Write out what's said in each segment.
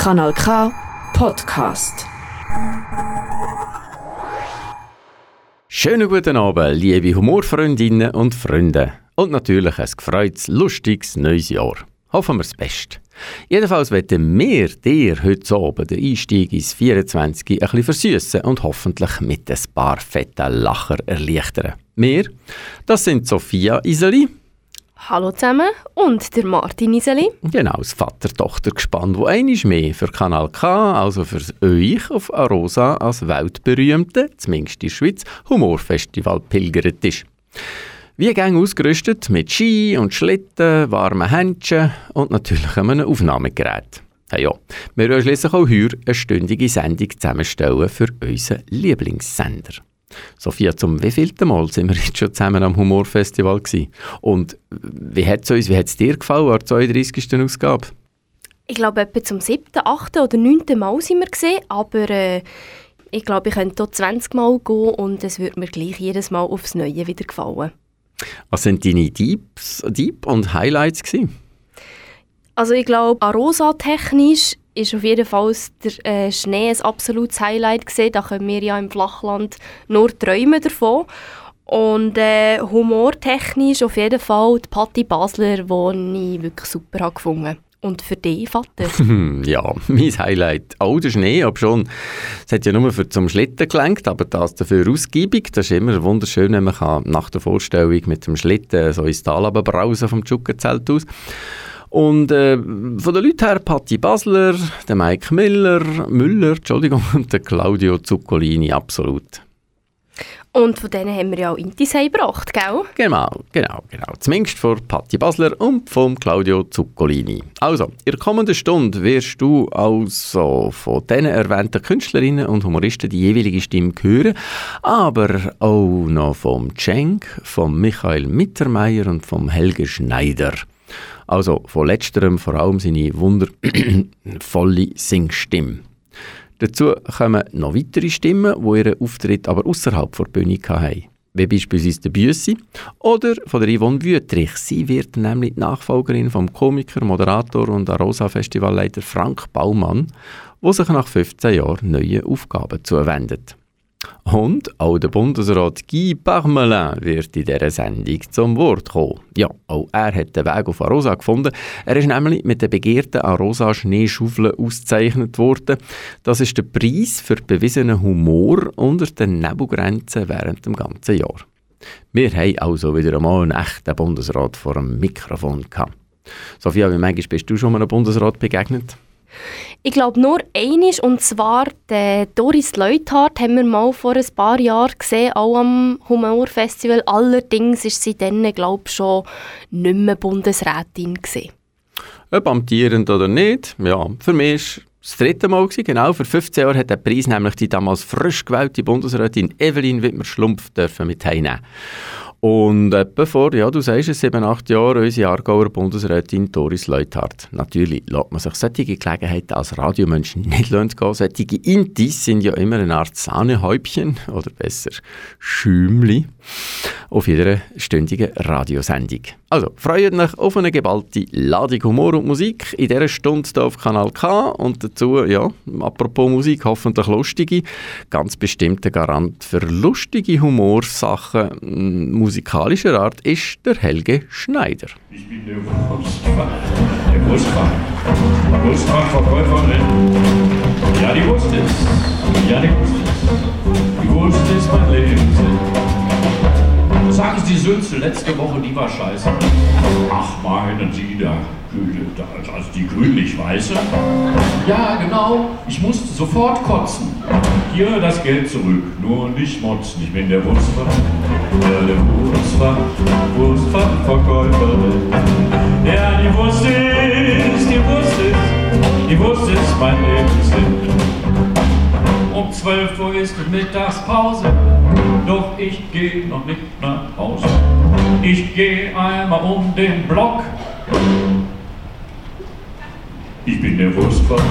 Kanal K Podcast. Schönen guten Abend, liebe Humorfreundinnen und Freunde. Und natürlich ein gefreutes, lustiges neues Jahr. Hoffen wir das Beste. Jedenfalls werden wir dir heute Abend den Einstieg ins 24 ein bisschen versüßen und hoffentlich mit ein paar fetten Lacher erleichtern. Wir, das sind Sophia Iseli. Hallo zusammen und der Martin Iseli. Genau, das Vater-Tochter-Gespann, wo einiges mehr für Kanal K, also für euch auf Arosa als weltberühmte, zumindest in der Schweiz, Humorfestival pilgert ist. Wie gang ausgerüstet mit Ski und Schlitten, warmen Händchen und natürlich einem Aufnahmegerät. Hey ja, wir wollen schließlich auch heute eine stündige Sendung zusammenstellen für unseren Lieblingssender. Sophia, zum wievielten Mal sind wir jetzt schon zusammen am Humorfestival gewesen? Und wie hat es uns, wie hat es dir gefallen an der 32. Ausgabe? Ich glaube, etwa zum siebten, achten oder neunten Mal sind wir gesehen, aber äh, ich glaube, ich könnte hier 20 Mal gehen und es würde mir gleich jedes Mal aufs Neue wieder gefallen. Was sind deine Deeps, Deep und Highlights gewesen? Also ich glaube, Arosa-technisch ist auf jeden Fall der äh, Schnee ein absolutes Highlight gesehen. Da können wir ja im Flachland nur träumen davon. Und äh, humortechnisch auf jeden Fall die Patti Basler, die ich wirklich super habe gefunden und für dich, Vater? ja, mein Highlight. Auch der Schnee, aber schon. Es hat ja nur für zum Schlitten gelenkt, aber das dafür ausgiebig. Das ist immer wunderschön, wenn man kann nach der Vorstellung mit dem Schlitten so ins Tal brausen vom Tschuggenzelt aus. Und äh, von den Leuten her Patti Basler, der Mike Miller, Müller, Entschuldigung, und der Claudio Zuccolini, absolut. Und von denen haben wir ja auch Intis gebracht, gell? Genau, genau, genau. Zumindest von Patti Basler und von Claudio Zuccolini. Also, in der kommenden Stunde wirst du also von diesen erwähnten Künstlerinnen und Humoristen die jeweilige Stimme hören, aber auch noch vom Cenk, vom Michael Mittermeier und vom Helge Schneider. Also von letzterem vor allem seine wundervolle Singstimme. Dazu kommen noch weitere Stimmen, die ihren Auftritt aber außerhalb der Bühne hatten. Wie beispielsweise der Büssi oder von der Yvonne Wüttrich. Sie wird nämlich die Nachfolgerin vom Komiker, Moderator und Arosa-Festivalleiter Frank Baumann, der sich nach 15 Jahren neuen Aufgaben zuwendet. Und auch der Bundesrat Guy Parmelin wird in dieser Sendung zum Wort kommen. Ja, auch er hat den Weg auf Arosa gefunden. Er ist nämlich mit der begehrten Arosa Schneeschaufel ausgezeichnet worden. Das ist der Preis für bewiesenen Humor unter den Nebelgrenzen während dem ganzen Jahr. Wir haben also wieder einmal einen echten Bundesrat vor dem Mikrofon gehabt. Sophia, wie manchmal bist du schon einem Bundesrat begegnet? Ich glaube nur einisch und zwar der Doris Leuthardt haben wir mal vor ein paar Jahren gesehen, auch am Humorfestival. Allerdings ist sie dann, glaube ich, schon nicht mehr Bundesrätin gewesen. Ob amtierend oder nicht, ja, für mich ist das dritte Mal gewesen, genau. Vor 15 Jahren hat der Preis nämlich die damals frisch gewählte Bundesrätin Evelyn Wittmer-Schlumpf mit heimnehmen. Und etwa vor, ja, du sagst es, sieben, acht Jahren, unsere Aargauer Bundesrätin Doris Leuthardt. Natürlich lässt man sich solche Gelegenheiten als Radiomensch nicht gehen. Solche Intis sind ja immer eine Art Sahnehäubchen oder besser Schümli auf jeder stündigen Radiosendung. Also, freut euch auf eine geballte Ladung Humor und Musik in dieser Stunde hier auf Kanal K und dazu, ja, apropos Musik, hoffentlich lustige, ganz bestimmter Garant für lustige Humorsachen musikalischer Art ist der Helge Schneider. Ich bin der Wurstfach, der Wurstfach, Wurstfachverkäuferin. Ja, die Wurst ist, ja, die Wurst ist, die Wurst ist mein Lebenssinn. Sagen Sie, Sülze, letzte Woche, die war scheiße. Ach, meinen Sie da, also die grünlich-weiße? Ja, genau, ich musste sofort kotzen. Hier das Geld zurück, nur nicht motzen. Ich bin der Wurstfach, ja, der Wurstfach, Wurstfachverkäuferin. Ja, die Wurst ist, die Wurst ist, die Wurst ist mein Lebenssinn. Um 12 Uhr ist Mittagspause, doch ich geh noch nicht nach Hause. Ich geh einmal um den Block. Ich bin der Wurstfach,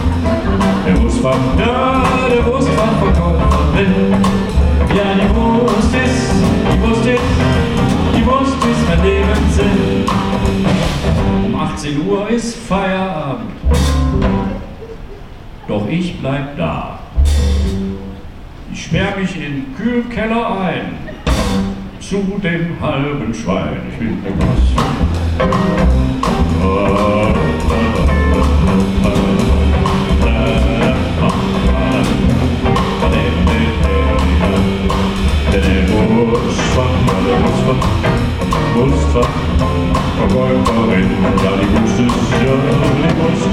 der Wurstfach, ja, der Wurstfachverkäuferin. Ja, die Wurst ist, die Wurst ist, die Wurst ist mein Lebenssinn. Um 18 Uhr ist Feierabend. doch ich bleib da. Sperr mich in Kühlkeller ein, zu dem halben Schwein. Ich bin der. Muster, Verkäuferin, ja die Wurst ist, ja die Wurst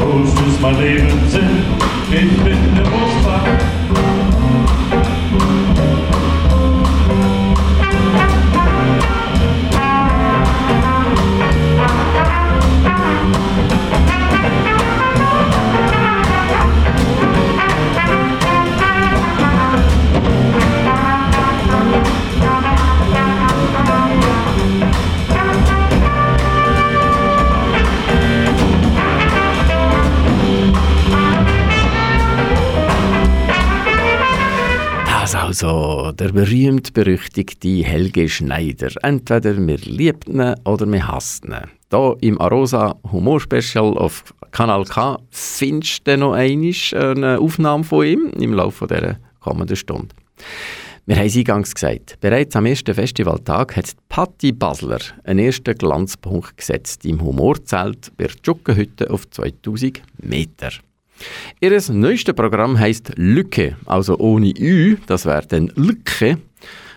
Wurst ist mein Lebenssinn, ich bin der Wurstfahrer. Der berühmt-berüchtigte Helge Schneider. Entweder wir lieben ihn oder wir hassen ihn. Hier im Arosa Humor Special auf Kanal K findest du noch eine Aufnahme von ihm im Laufe dieser kommenden Stunde. Wir haben es eingangs gesagt, bereits am ersten Festivaltag hat Patti Basler einen ersten Glanzpunkt gesetzt im Humorzelt bei der Tschuckenhütte auf 2000 Meter. Ihr neuestes Programm heißt Lücke, also ohne Ü, das wäre dann Lücke.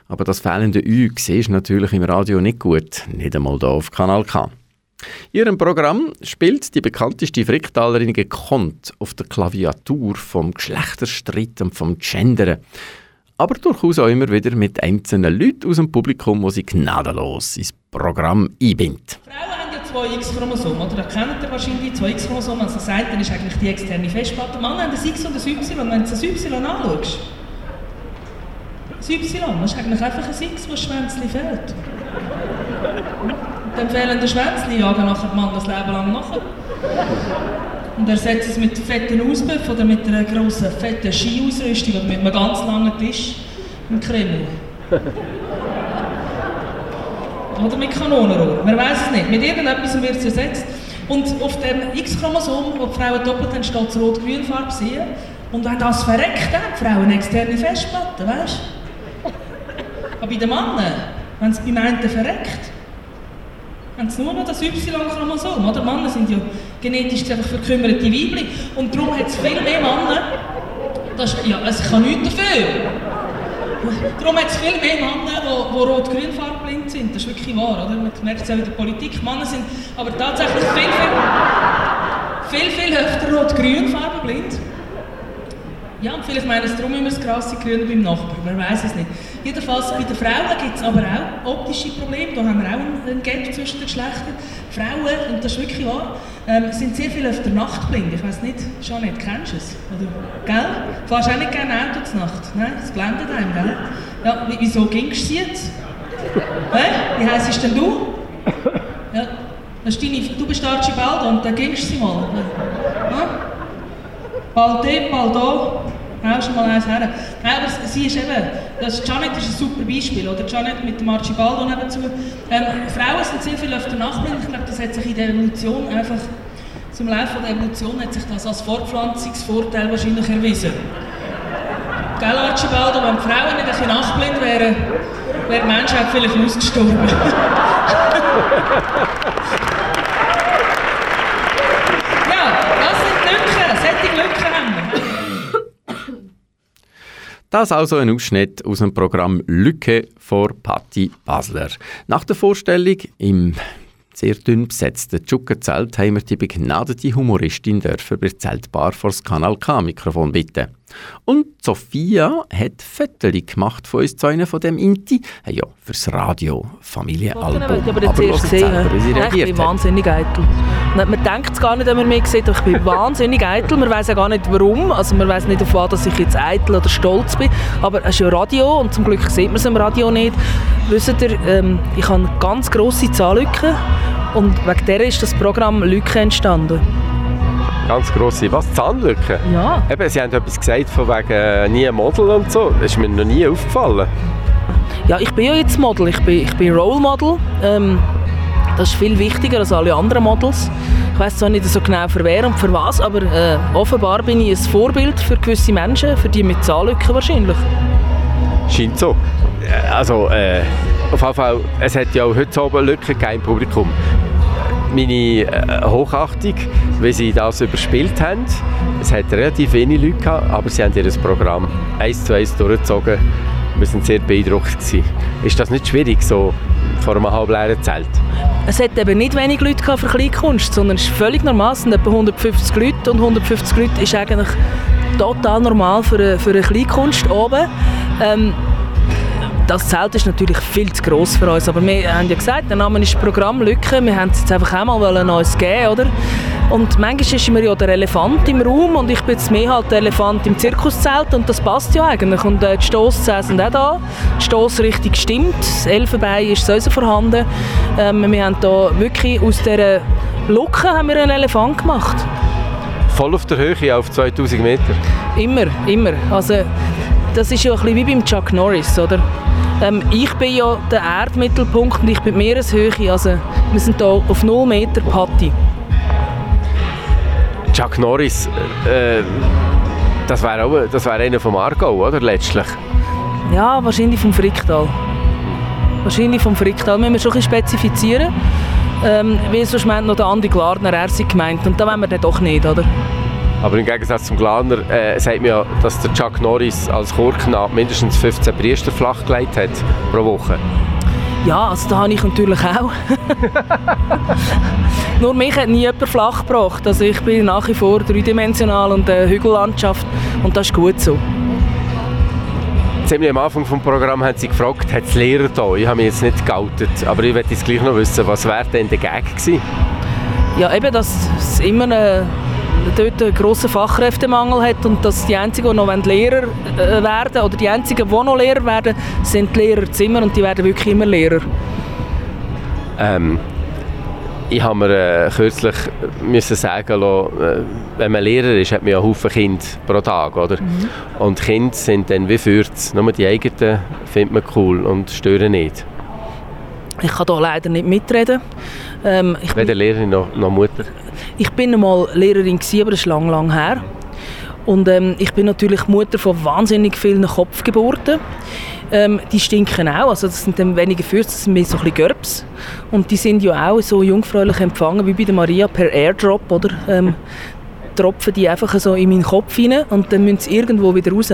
Aber das fehlende Ü siehst du natürlich im Radio nicht gut, nicht einmal hier auf Kanal K. Ihrem Programm spielt die bekannteste Fricktalerin gekonnt auf der Klaviatur vom Geschlechterstreit und vom Gendern. Aber durchaus auch immer wieder mit einzelnen Leuten aus dem Publikum, die sie gnadenlos ins Programm einbindet. Frauen zwei X-Chromosomen, oder? Da kennt ihr wahrscheinlich zwei X-Chromosomen. Also das eine ist eigentlich die externe Festplatte. Männer haben ein X und ein Y. Wenn du das Y anschaust, das Y, das ist eigentlich einfach ein X, wo das Schwänzchen fehlt. Und dann fehlende Schwänzchen jagen nachher Mann das Leben lang nachher. Und ersetzt es mit fetten Auspuff oder mit einer grossen, fetten Skiausrüstung oder mit einem ganz langen Tisch im Kreml. Oder mit Kanonenrohr. Man weiß es nicht. Mit irgendetwas wird es ersetzt. Und auf dem X-Chromosom, wo die Frauen doppelt haben, steht das rot-grün Farbe sehen. Und wenn das verreckt, haben die Frauen externe Festplatte, weißt du? Aber bei den Männern, wenn es beim einen verreckt, haben sie nur noch das Y-Chromosom. Oder? Männer sind ja genetisch einfach verkümmerte Weibchen. Und darum hat es viel mehr Männer. Das ja, ich kann nichts dafür. Darum hat es viel mehr Männer, die, die rot-grün farbenblind sind. Das ist wirklich wahr, oder? Man merkt es auch in der Politik. Männer sind aber tatsächlich viel, viel, viel, viel öfter rot-grün farbenblind. Ja, und vielleicht meinen sie darum immer das krasse Grün beim Nachbarn, man weiß es nicht. Jedenfalls bei den Frauen gibt es aber auch optische Probleme, da haben wir auch einen Gap zwischen den Geschlechtern. Frauen, und das ist wirklich wahr, ähm, sind sehr viel öfter nachtblind. Ich weiß nicht, Jeanette, kennst du es? Oder, gell? Du fährst auch nicht gerne Auto zur Nacht, ne? das blendet einem, gell? Ja, wieso gingst du jetzt? Hä? Wie heisst denn du? Ja, ist deine, du bist Archibald und dann gingst du sie mal. Ja? Bald dort, bald da. Hau schon mal eins her. Nein, aber sie ist eben, das Janet ist ein super Beispiel, oder? Janet mit dem Archibaldo nebenzu. Ähm, Frauen sind sehr viel öfter nachblind. Ich glaube, das hat sich in der Evolution einfach, zum Laufe der Evolution hat sich das als Fortpflanzungsvorteil wahrscheinlich erwiesen. Gell, Archibaldo, wenn die Frauen nicht ein bisschen nachtblind wären, wäre die Menschheit vielleicht ausgestorben. ja, das sind Lücken, solche Lücken haben wir. Das also ein Ausschnitt aus dem Programm Lücke vor Patti Basler. Nach der Vorstellung im sehr dünn besetzten Tschuggenzelt haben wir die begnadete Humoristin dürfen bei Zeltbar vor das Kanal K Mikrofon bitten. Und Sophia hat Fotos gemacht von uns zu einem von dem Inti. Hey, ja, fürs Radio, Familienalbum. Ich aber jetzt erst hört gesehen. Ja, ich bin wahnsinnig eitel. Man denkt es gar nicht, wenn man mich sieht, aber ich bin wahnsinnig eitel. Man weiß ja gar nicht warum. Also man weiß nicht, auf was dass ich jetzt eitel oder stolz bin. Aber es ist ja Radio und zum Glück sieht man es im Radio nicht. Wisst ihr, ähm, ich habe ganz grosse Zahnlücken und wegen der ist das Programm Lücke entstanden. Ganz grosse, was? Zahnlücke? Ja. Eben, Sie haben etwas gesagt von wegen äh, nie Model und so. Das ist mir noch nie aufgefallen. Ja, ich bin ja jetzt Model. Ich bin, ich bin Role Model. Ähm, das ist viel wichtiger als alle anderen Models. Ich weiß zwar nicht so genau für wer und für was, aber äh, offenbar bin ich ein Vorbild für gewisse Menschen, für die mit Zahnlücken wahrscheinlich. Scheint so. Äh, Also, äh, auf jeden Fall, es hat ja auch heute Abend Lücken gegeben im Publikum. Meine äh, Hochachtung, wie sie das überspielt haben, es hat relativ wenig Leute gehabt, aber sie haben ihr Programm eins zu eins durchgezogen. Wir waren sehr beeindruckt. Gewesen. Ist das nicht schwierig, so vor einem halbleeren Zelt? Es hat eben nicht wenig Leute für Kleinkunst, sondern es ist völlig normal, es sind etwa 150 Leute und 150 Leute ist eigentlich total normal für eine, für eine Kleinkunst oben. Ähm, das Zelt ist natürlich viel zu gross für uns, aber wir haben ja gesagt, der Name ist Programm Lücke, wir haben es jetzt einfach auch mal wollen uns geben, oder? Und manchmal ist immer ja der Elefant im Raum und ich bin jetzt mehr halt der Elefant im Zirkuszelt und das passt ja eigentlich. Und äh, die Stosszähne sind auch da, die Stossrichtung stimmt, das Elfenbein ist sowieso vorhanden. Ähm, wir haben da wirklich aus dieser Lücke haben wir einen Elefant gemacht. Voll auf der Höhe, auf 2000 Meter. Immer, immer. Also, das ist ja ein bisschen wie beim Chuck Norris, oder? Ähm, ich bin ja der Erdmittelpunkt und ich bin die Meereshöhe. Also, wir sind hier auf 0 Meter Patti. Chuck Norris, äh, das wäre auch das wär einer vom Aargau, oder? Letztlich. Ja, wahrscheinlich vom Fricktal. Wahrscheinlich vom Fricktal. Müssen wir schon ein bisschen spezifizieren. Ähm, weil sonst meint noch der Andi Glarner, er sei gemeint. Und da wollen wir dann doch nicht, oder? Aber im Gegensatz zum Glaner äh, sagt man ja, dass der Chuck Norris als Chorknabe mindestens 15 Priester flachgelegt hat pro Woche. Ja, also da habe ich natürlich auch. Nur mich hat nie jemand flach gebracht. Also ich bin nach wie vor dreidimensional und eine Hügellandschaft und das ist gut so. Ziemlich am Anfang des Programms haben sie gefragt, hat es Lehrer da? Ich habe mich jetzt nicht geoutet, aber ich möchte jetzt gleich noch wissen, was wäre denn der Gag gewesen? Ja, eben, dass es immer eine, dort einen grossen Fachkräftemangel hat und dass die Einzigen, die noch Lehrer äh, werden oder die Einzigen, die noch Lehrer werden, sind die Lehrerzimmer und die werden wirklich immer Lehrer. Ähm, ich habe mir äh, kürzlich müssen sagen lassen, äh, wenn man Lehrer ist, hat man ja Haufen Kinder pro Tag, oder? Und Kinder sind dann wie Fürz. Nur die eigenen findet man cool und stören nicht. Ich kann hier leider nicht mitreden. Ähm, ich, Weder Lehrerin noch, noch Mutter. Ich bin einmal Lehrerin, gewesen, aber das ist lang, lang her. Und ähm, ich bin natürlich Mutter von wahnsinnig vielen Kopfgeburten. Ähm, die stinken auch, also das sind dann weniger Fürze, das sind mehr so ein bisschen Görbs. Und die sind ja auch so jungfräulich empfangen wie bei der Maria per Airdrop, oder? Ähm, tropfen die einfach so in meinen Kopf rein und dann müssen sie irgendwo wieder raus.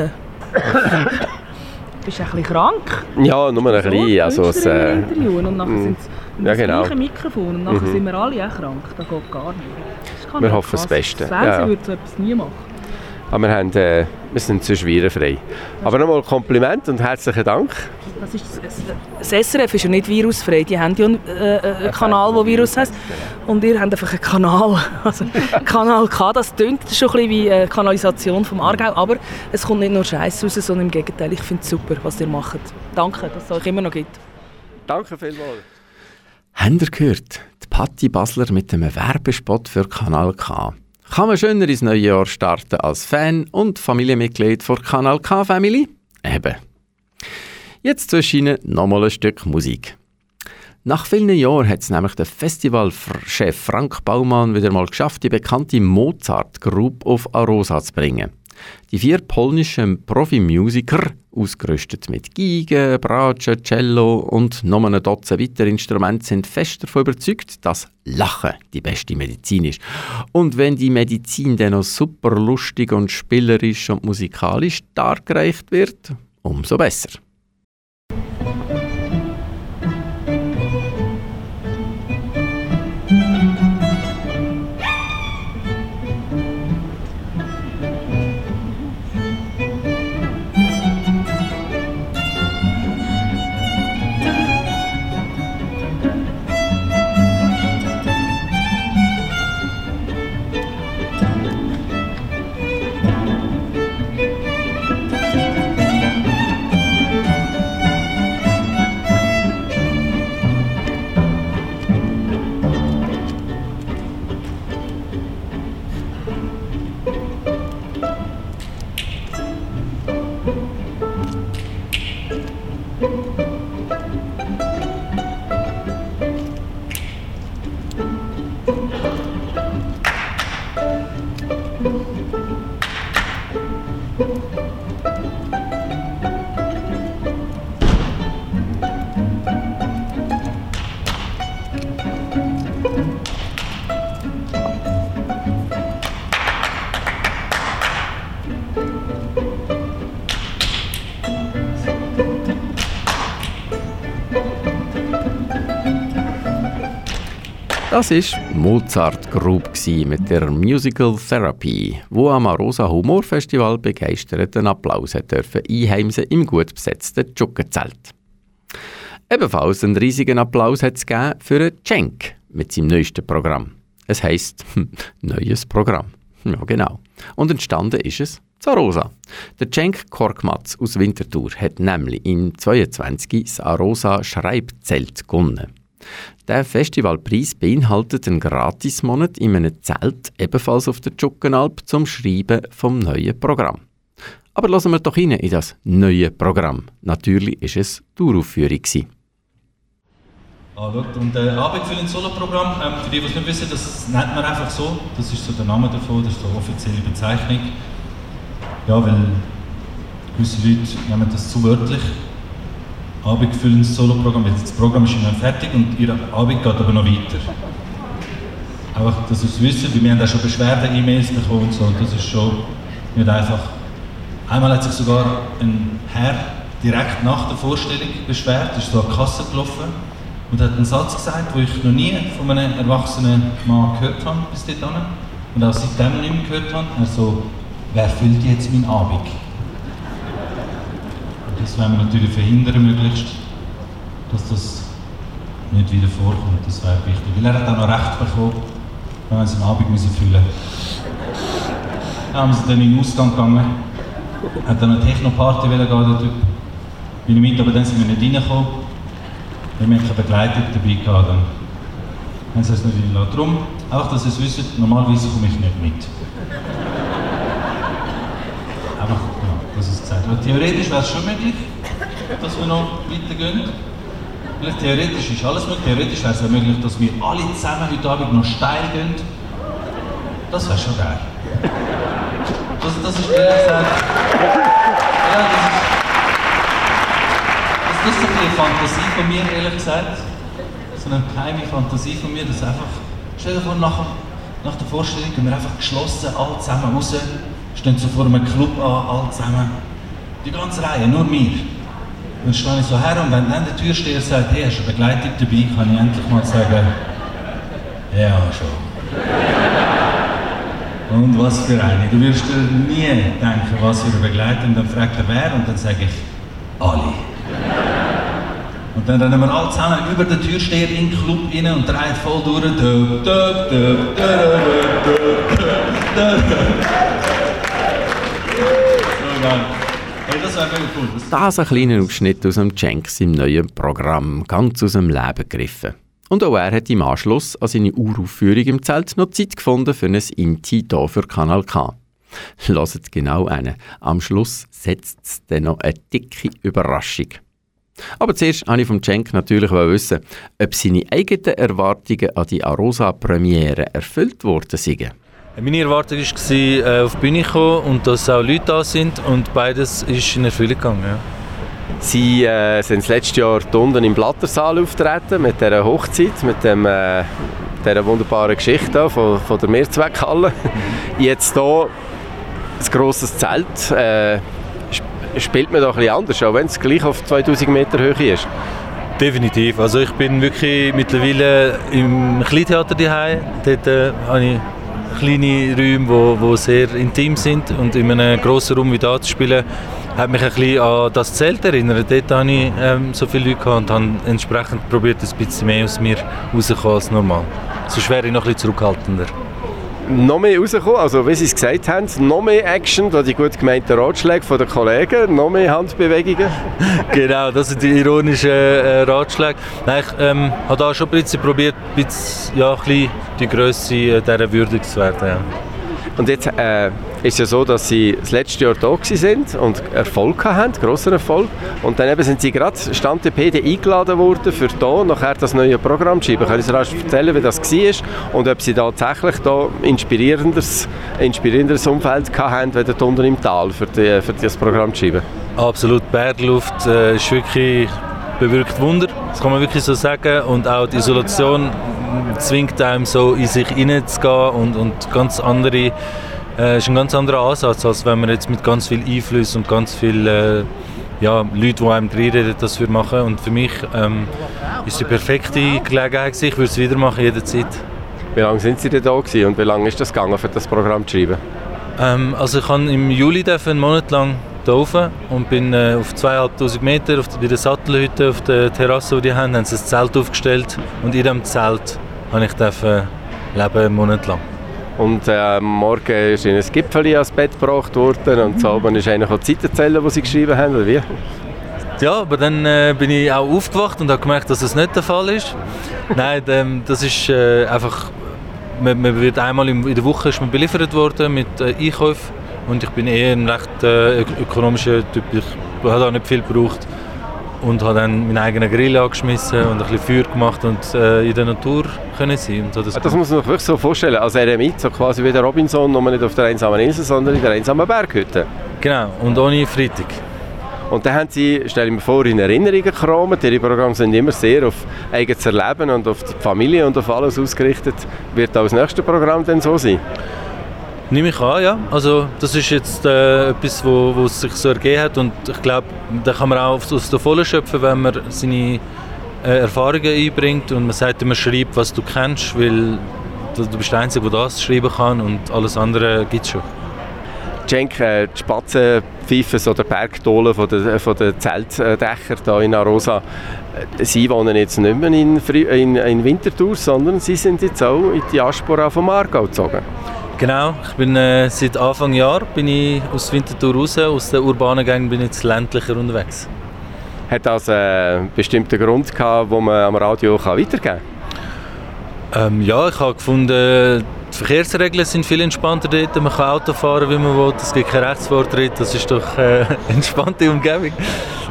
Bist du ein bisschen krank? Ja, nur ein bisschen. Also, es, äh, und nachher mm, sind sie ja, das genau. gleiche Mikrofon und nachher Mhm. sind wir alle auch krank. Das geht gar nicht. Das Wir hoffen das. Beste. Das Fernsehen Ja. würde so etwas nie machen. aber wir, haben, äh, wir sind sonst virenfrei. Aber nochmal Kompliment und herzlichen Dank. Das, ist das, das SRF ist ja nicht virusfrei. Die haben ja einen, äh, einen Kanal, der Virus heisst. Und ihr habt einfach einen Kanal. Also, Kanal K, das klingt schon ein bisschen wie eine Kanalisation vom Aargau. Aber es kommt nicht nur Scheiß raus, sondern im Gegenteil. Ich finde es super, was ihr macht. Danke, dass es euch immer noch gibt. Danke vielmals. Habt ihr gehört? Die Patti Basler mit einem Werbespot für Kanal K. Kann man schöner ins neue Jahr starten als Fan und Familienmitglied der Kanal K Family? Eben. Jetzt zwischen Ihnen nochmal ein Stück Musik. Nach vielen Jahren hat es nämlich der Festivalchef Frank Baumann wieder mal geschafft, die bekannte Mozart Group auf Arosa zu bringen. Die vier polnischen Profimusiker, ausgerüstet mit Geige, Bratsche, Cello und noch ein Dutzend weitere Instrumente, sind fest davon überzeugt, dass Lachen die beste Medizin ist. Und wenn die Medizin dann noch super lustig und spielerisch und musikalisch dargereicht wird, umso besser. Das ist Mozart Group mit der Musical Therapy, wo am Arosa Humor Festival begeisterten Applaus hat dürfen einheimsen im gut besetzten Tschuggenzelt. Ebenfalls einen riesigen Applaus hat es für Cenk mit seinem neuesten Programm. Es heisst Neues Programm. Ja, genau. Und entstanden ist es Zarosa. Der Cenk Korkmaz aus Winterthur hat nämlich im 22 das Arosa Schreibzelt gewonnen. Der Festivalpreis beinhaltet einen Gratismonat in einem Zelt, ebenfalls auf der Tschuckenalp, zum Schreiben vom neuen Programm. Aber lassen wir doch rein in das neue Programm. Natürlich war es die Uraufführung. Ah, schaut, und äh, Abend für ein Soloprogramm, ähm, für die, die es nicht wissen, das nennt man einfach so. Das ist so der Name davon, das ist die offizielle Bezeichnung. Ja, weil gewisse Leute nehmen das zu wörtlich. Abendfüllendes Soloprogramm, das Programm ist schon fertig und ihr Abend geht aber noch weiter. Einfach, dass ihr es wisst, wir haben auch schon Beschwerden-E-Mails bekommen und so, das ist schon nicht einfach. Einmal hat sich sogar ein Herr direkt nach der Vorstellung beschwert, ist so an die Kasse gelaufen und hat einen Satz gesagt, den ich noch nie von einem erwachsenen Mann gehört habe bis dahin und auch seitdem nicht mehr gehört habe. Also, wer füllt jetzt meinen Abend? Das wollen wir natürlich verhindern, möglichst, dass das nicht wieder vorkommt. Das wäre wichtig. Weil er hat auch noch Recht bekommen, wenn wir seinen Abend müssen füllen Dann haben sie dann in den Ausgang gegangen, hat dann eine Techno-Party gehen, der Typ. Bin ich mit, aber dann sind wir nicht reingekommen wir keine Begleitung dabei gehabt, dann haben sie es nicht reinlassen. Darum, auch dass ihr es wisst, normalerweise komme ich nicht mit. Einfach, ja, Aber theoretisch wäre es schon möglich, dass wir noch weitergehen. Vielleicht theoretisch ist alles möglich. Theoretisch wäre es auch möglich, dass wir alle zusammen heute Abend noch steil gehen. Das wäre schon geil. Das, das ist ehrlich gesagt. Ja, das ist das ist so eine Fantasie von mir, ehrlich gesagt. So eine geheime Fantasie von mir, dass einfach, stell dir vor, nach, nach der Vorstellung gehen wir einfach geschlossen, alle zusammen raus, stehen so vor einem Club an, alle zusammen. Die ganze Reihe, nur mir. Dann stehe ich so her und wenn dann der Türsteher sagt, hey, hast du Begleitung dabei, kann ich endlich mal sagen, ja, schon. Und was für eine. Du wirst dir nie denken, was für eine Begleitung. Dann fragt er wer und dann sage ich, alle. Und dann rennen wir alle zusammen über den Türsteher in den Club rein und drehen voll durch. Hey, das. Das ein kleiner Ausschnitt aus dem Jenks im neuen Programm, ganz aus dem Leben gegriffen. Und auch er hat im Anschluss an seine Uraufführung im Zelt noch Zeit gefunden für ein Inti hier für Kanal K. Lasst genau einen. Am Schluss setzt es dann noch eine dicke Überraschung. Aber zuerst wollte ich vom Cenk natürlich wissen, ob seine eigenen Erwartungen an die Arosa-Premiere erfüllt worden sind. Meine Erwartung war, äh, auf die Bühne zu kommen und dass auch Leute da sind und beides ist in Erfüllung gegangen. Ja. Sie äh, sind das letzte Jahr unten im Blattersaal auftreten mit dieser Hochzeit, mit dem, äh, dieser wunderbaren Geschichte von, von der Mehrzweckhalle. Jetzt hier ein grosses Zelt. Äh, spielt man doch ein bisschen anders, auch wenn es gleich auf 2000 Meter Höhe ist. Definitiv. Also ich bin wirklich mittlerweile im Kleintheater daheim. Dort äh, habe ich kleine Räume, die, die sehr intim sind und in einem grossen Raum wie da zu spielen, hat mich ein bisschen an das Zelt erinnert. Dort hatte ich ähm, so viele Leute und habe entsprechend probiert, ein bisschen mehr aus mir rauszukommen als normal. Sonst wäre ich noch ein bisschen zurückhaltender noch mehr rauskommen, also wie Sie es gesagt haben, noch mehr Action, da die gut gemeinten Ratschläge der Kollegen, noch mehr Handbewegungen. genau, das sind die ironischen äh, Ratschläge. Nein, ich ähm, habe da schon ein bisschen probiert, ein bisschen, ja, ein bisschen die Größe äh, dieser würdig zu werden. Ja. Und jetzt äh, ist ja so, dass Sie das letzte Jahr da sind und Erfolg hatten, grossen Erfolg. Und dann eben sind Sie gerade Stand-PD eingeladen worden, für hier nachher das neue Programm zu schreiben. Können Sie uns erzählen, wie das war und ob Sie tatsächlich da inspirierendes, inspirierendes Umfeld hatten, wie dort unten im Tal, für, die, für das Programm zu schreiben? Absolut, Bergluft äh, ist wirklich bewirkt Wunder, das kann man wirklich so sagen. Und auch die Isolation zwingt einem so in sich hineinzugehen und, und ganz andere, äh, ist ein ganz anderer Ansatz, als wenn man jetzt mit ganz viel Einfluss und ganz viel äh, ja, Leute, die einem reinreden, das für machen. Und für mich ähm, ist die perfekte Gelegenheit. Ich würde es wieder machen, jederzeit. Wie lange sind Sie denn da gewesen und wie lange ist das gegangen, für das Programm zu schreiben? Ähm, also ich habe im Juli einen Monat lang oben und bin äh, auf 2500 Meter auf, bei der Sattelhütte auf der Terrasse, die die haben, haben sie ein Zelt aufgestellt und in diesem Zelt habe ich dürfen leben, einen Monat lang. Und äh, morgen ist Ihnen ein Gipfel ans Bett gebracht worden und so oben ist eigentlich auch die Zeit erzählen, die Sie geschrieben haben, oder wie? Ja, aber dann äh, bin ich auch aufgewacht und habe gemerkt, dass das nicht der Fall ist. Nein, ähm, das ist äh, einfach, man, man, wird einmal in der Woche ist man beliefert worden mit äh, Einkäufen und ich bin eher ein recht äh, ökonomischer Typ. Ich habe auch nicht viel gebraucht und habe dann meinen eigenen Grill angeschmissen und ein bisschen Feuer gemacht und äh, in der Natur können sein. Und das, das muss man sich wirklich so vorstellen, als Eremit, so quasi wie der Robinson, nur nicht auf der einsamen Insel, sondern in der einsamen Berghütte. Genau, und ohne Freitag. Und dann haben Sie, stelle ich mir vor, in Erinnerungen gekramt. Ihre Programme sind immer sehr auf eigenes Erleben und auf die Familie und auf alles ausgerichtet. Wird auch das nächste Programm dann so sein? Nehme ich an, ja. Also das ist jetzt äh, etwas, wo, wo sich so ergeben hat und ich glaube, da kann man auch aus der Vollen schöpfen, wenn man seine äh, Erfahrungen einbringt und man sagt, man schreibt, was du kennst, weil du, bist der Einzige, der das schreiben kann und alles andere gibt es schon. Cenk, äh, die Spatzenpfeifen, so der Bergdolen von den, von den Zeltdächern hier in Arosa, äh, Sie wohnen jetzt nicht mehr in, in, in Winterthur, sondern Sie sind jetzt auch in die Diaspora vom Aargau gezogen. Genau, ich bin äh, seit Anfang Jahr bin ich aus Winterthur raus, aus der urbanen Gang bin ich jetzt ländlicher unterwegs. Hat das einen bestimmten Grund gehabt, den man am Radio kann weitergeben kann? Ähm, ja, ich habe gefunden, die Verkehrsregeln sind viel entspannter dort. Man kann Auto fahren, wie man will. Es gibt keinen Rechtsvortritt. Das ist doch äh, eine entspannte Umgebung.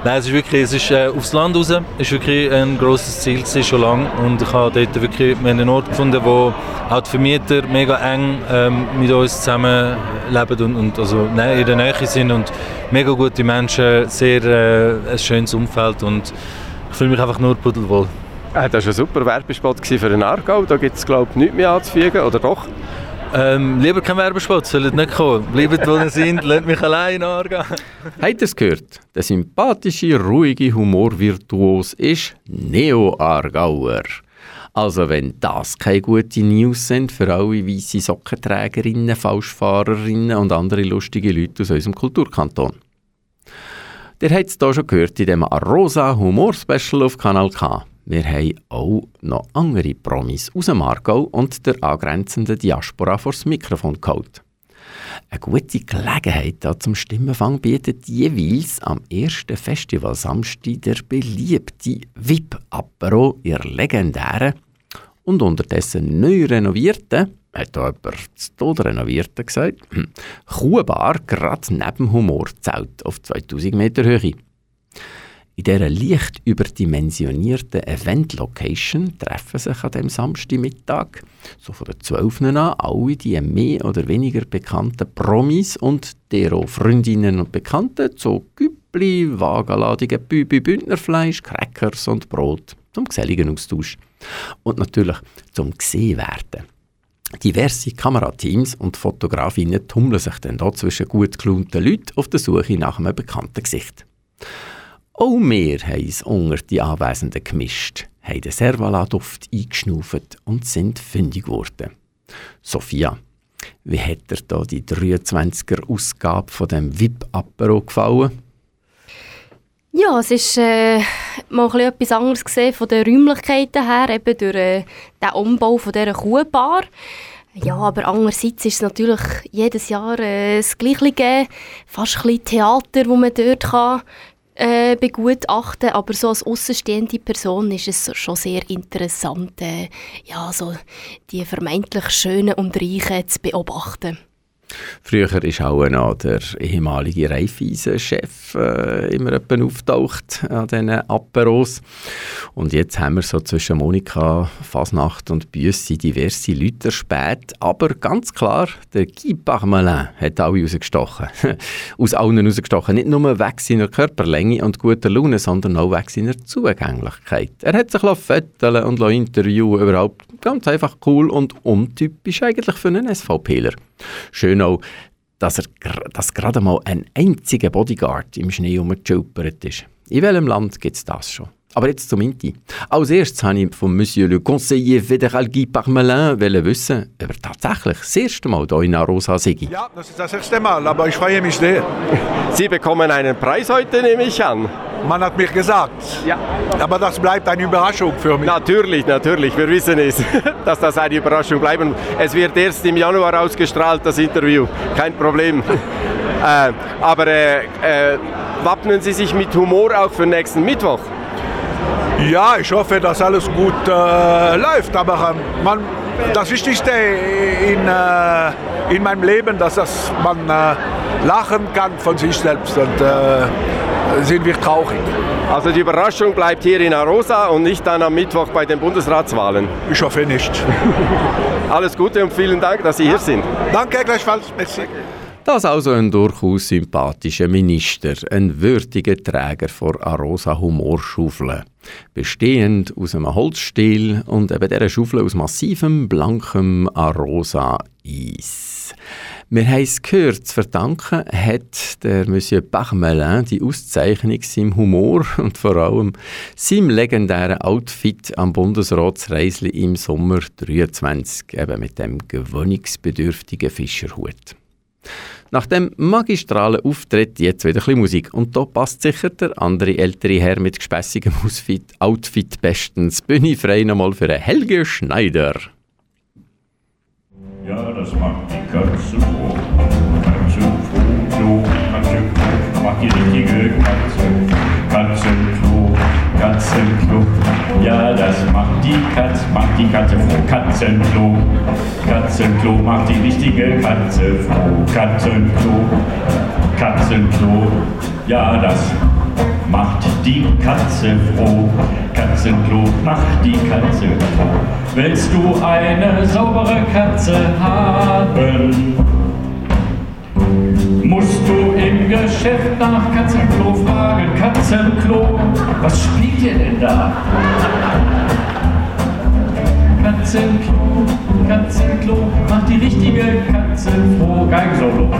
Nein, es ist wirklich, es ist äh, aufs Land raus. Es ist wirklich ein grosses Ziel schon lange. Und ich habe dort wirklich einen Ort gefunden, wo auch die Vermieter mega eng ähm, mit uns zusammenleben und, und also in der Nähe sind und mega gute Menschen, sehr äh, ein schönes Umfeld und ich fühle mich einfach nur pudelwohl. Äh, das war ein super Werbespot für den Aargau. Da gibt es, glaube ich, nichts mehr anzufügen, oder doch? Ähm, lieber kein Werbespot, sollt nicht kommen. Bleibt, wo ihr seid, lasst mich allein angehen. Habt ihr es gehört? Der sympathische, ruhige Humorvirtuos ist Neo-Aargauer. Also wenn das keine gute News sind für alle weiße Sockenträgerinnen, Falschfahrerinnen und andere lustige Leute aus unserem Kulturkanton. Ihr habt es hier schon gehört in dem Rosa Humor Special auf Kanal K. Wir haben auch noch andere Promis aus dem Aargau und der angrenzenden Diaspora vor das Mikrofon geholt. Eine gute Gelegenheit da zum Stimmenfang bietet jeweils am ersten Festival Samstag der beliebte VIP-Apero ihr legendären und unterdessen neu renovierten, hat da jemand zu Tod renovierten gesagt, Kuhbar gerade neben dem Humorzelt auf 2000 Meter Höhe. In dieser leicht überdimensionierten Event-Location treffen sich an dem Samstagmittag, so von den 12 an, alle die mehr oder weniger bekannten Promis und deren Freundinnen und Bekannten zu Güppli, wagenladigen Bübi Bündnerfleisch, Crackers und Brot zum geselligen Austausch. Und natürlich zum gesehen werden. Diverse Kamerateams und Fotografinnen tummeln sich dann da zwischen gut gelaunten Leuten auf der Suche nach einem bekannten Gesicht. Auch wir haben es unter die Anwesenden gemischt, haben den Servala-Duft eingeschnauft und sind fündig geworden. Sophia, wie hat dir da die 23er-Ausgabe von dem VIP-Apero gefallen? Ja, es ist äh, mal etwas anderes gesehen von den Räumlichkeiten her, eben durch äh, den Umbau von dieser Kuhbar. Ja, aber andererseits ist es natürlich jedes Jahr äh, das Gleiche, fast ein Theater, wo man dort kann äh, begutachten, aber so als außenstehende Person ist es schon sehr interessant, äh, ja, so die vermeintlich Schönen und Reichen zu beobachten. Früher ist auch noch der ehemalige Raiffeisen-Chef äh, immer auftaucht an diesen Aperos. Und jetzt haben wir so zwischen Monika, Fasnacht und Büssi diverse Leute spät. Aber ganz klar, der Guy Parmelin hat alle rausgestochen. Aus allen rausgestochen. Nicht nur wegen seiner Körperlänge und guter Laune, sondern auch wegen seiner Zugänglichkeit. Er hat sich fetteln und interviewen überhaupt ganz einfach cool und untypisch eigentlich für einen SVPler. Schön auch, dass, er, dass gerade mal ein einziger Bodyguard im Schnee rumgechilpert ist. In welchem Land gibt es das schon? Aber jetzt zum Inti. Als erstes wollte ich von Monsieur le Conseiller fédéral Guy Parmelin wollen wissen, ob er tatsächlich das erste Mal hier in Arosa sei. Ja, das ist das erste Mal, aber ich freue mich sehr. Sie bekommen einen Preis heute, nehme ich an. Man hat mir gesagt. Ja. Aber das bleibt eine Überraschung für mich. Natürlich, natürlich. Wir wissen es, dass das eine Überraschung bleibt. Es wird erst im Januar ausgestrahlt, das Interview. Kein Problem. äh, aber äh, äh, wappnen Sie sich mit Humor auch für nächsten Mittwoch? Ja, ich hoffe, dass alles gut äh, läuft. Aber ähm, man, das Wichtigste in, äh, in meinem Leben, dass das man äh, lachen kann von sich selbst. Und äh, sind wir traurig. Also die Überraschung bleibt hier in Arosa und nicht dann am Mittwoch bei den Bundesratswahlen. Ich hoffe nicht. Alles Gute und vielen Dank, dass Sie hier sind. Danke, gleichfalls. Merci. Das also ein durchaus sympathischer Minister, ein würdiger Träger vor Arosa Humorschaufel. Bestehend aus einem Holzstiel und eben dieser Schaufel aus massivem, blankem Arosa Eis. Wir haben es gehört, zu verdanken hat der Monsieur Parmelin die Auszeichnung seinem Humor und vor allem seinem legendären Outfit am Bundesratsreisli im Sommer 23, eben mit dem gewöhnungsbedürftigen Fischerhut. Nach dem magistralen Auftritt jetzt wieder ein bisschen Musik. Und da passt sicher der andere ältere Herr mit gespässigem Outfit, bestens. Bühne frei nochmal für Helge Schneider. Ja, das macht die Katze froh. Katze froh, Katze froh, macht die richtige Katze. Katzenklo, Katzenklo. Ja, das macht die Katze, macht die Katze froh. Katzenklo, Katzenklo, macht die richtige Katze froh. Katzenklo, Katzenklo. Ja, das macht die Katze froh. Katzenklo, macht die Katze froh. Willst du eine saubere Katze haben? Musst du im Geschäft nach Katzenklo fragen. Katzenklo, was spielt ihr denn da? Katzenklo, Katzenklo, macht die richtige Katze froh. Geigensolo.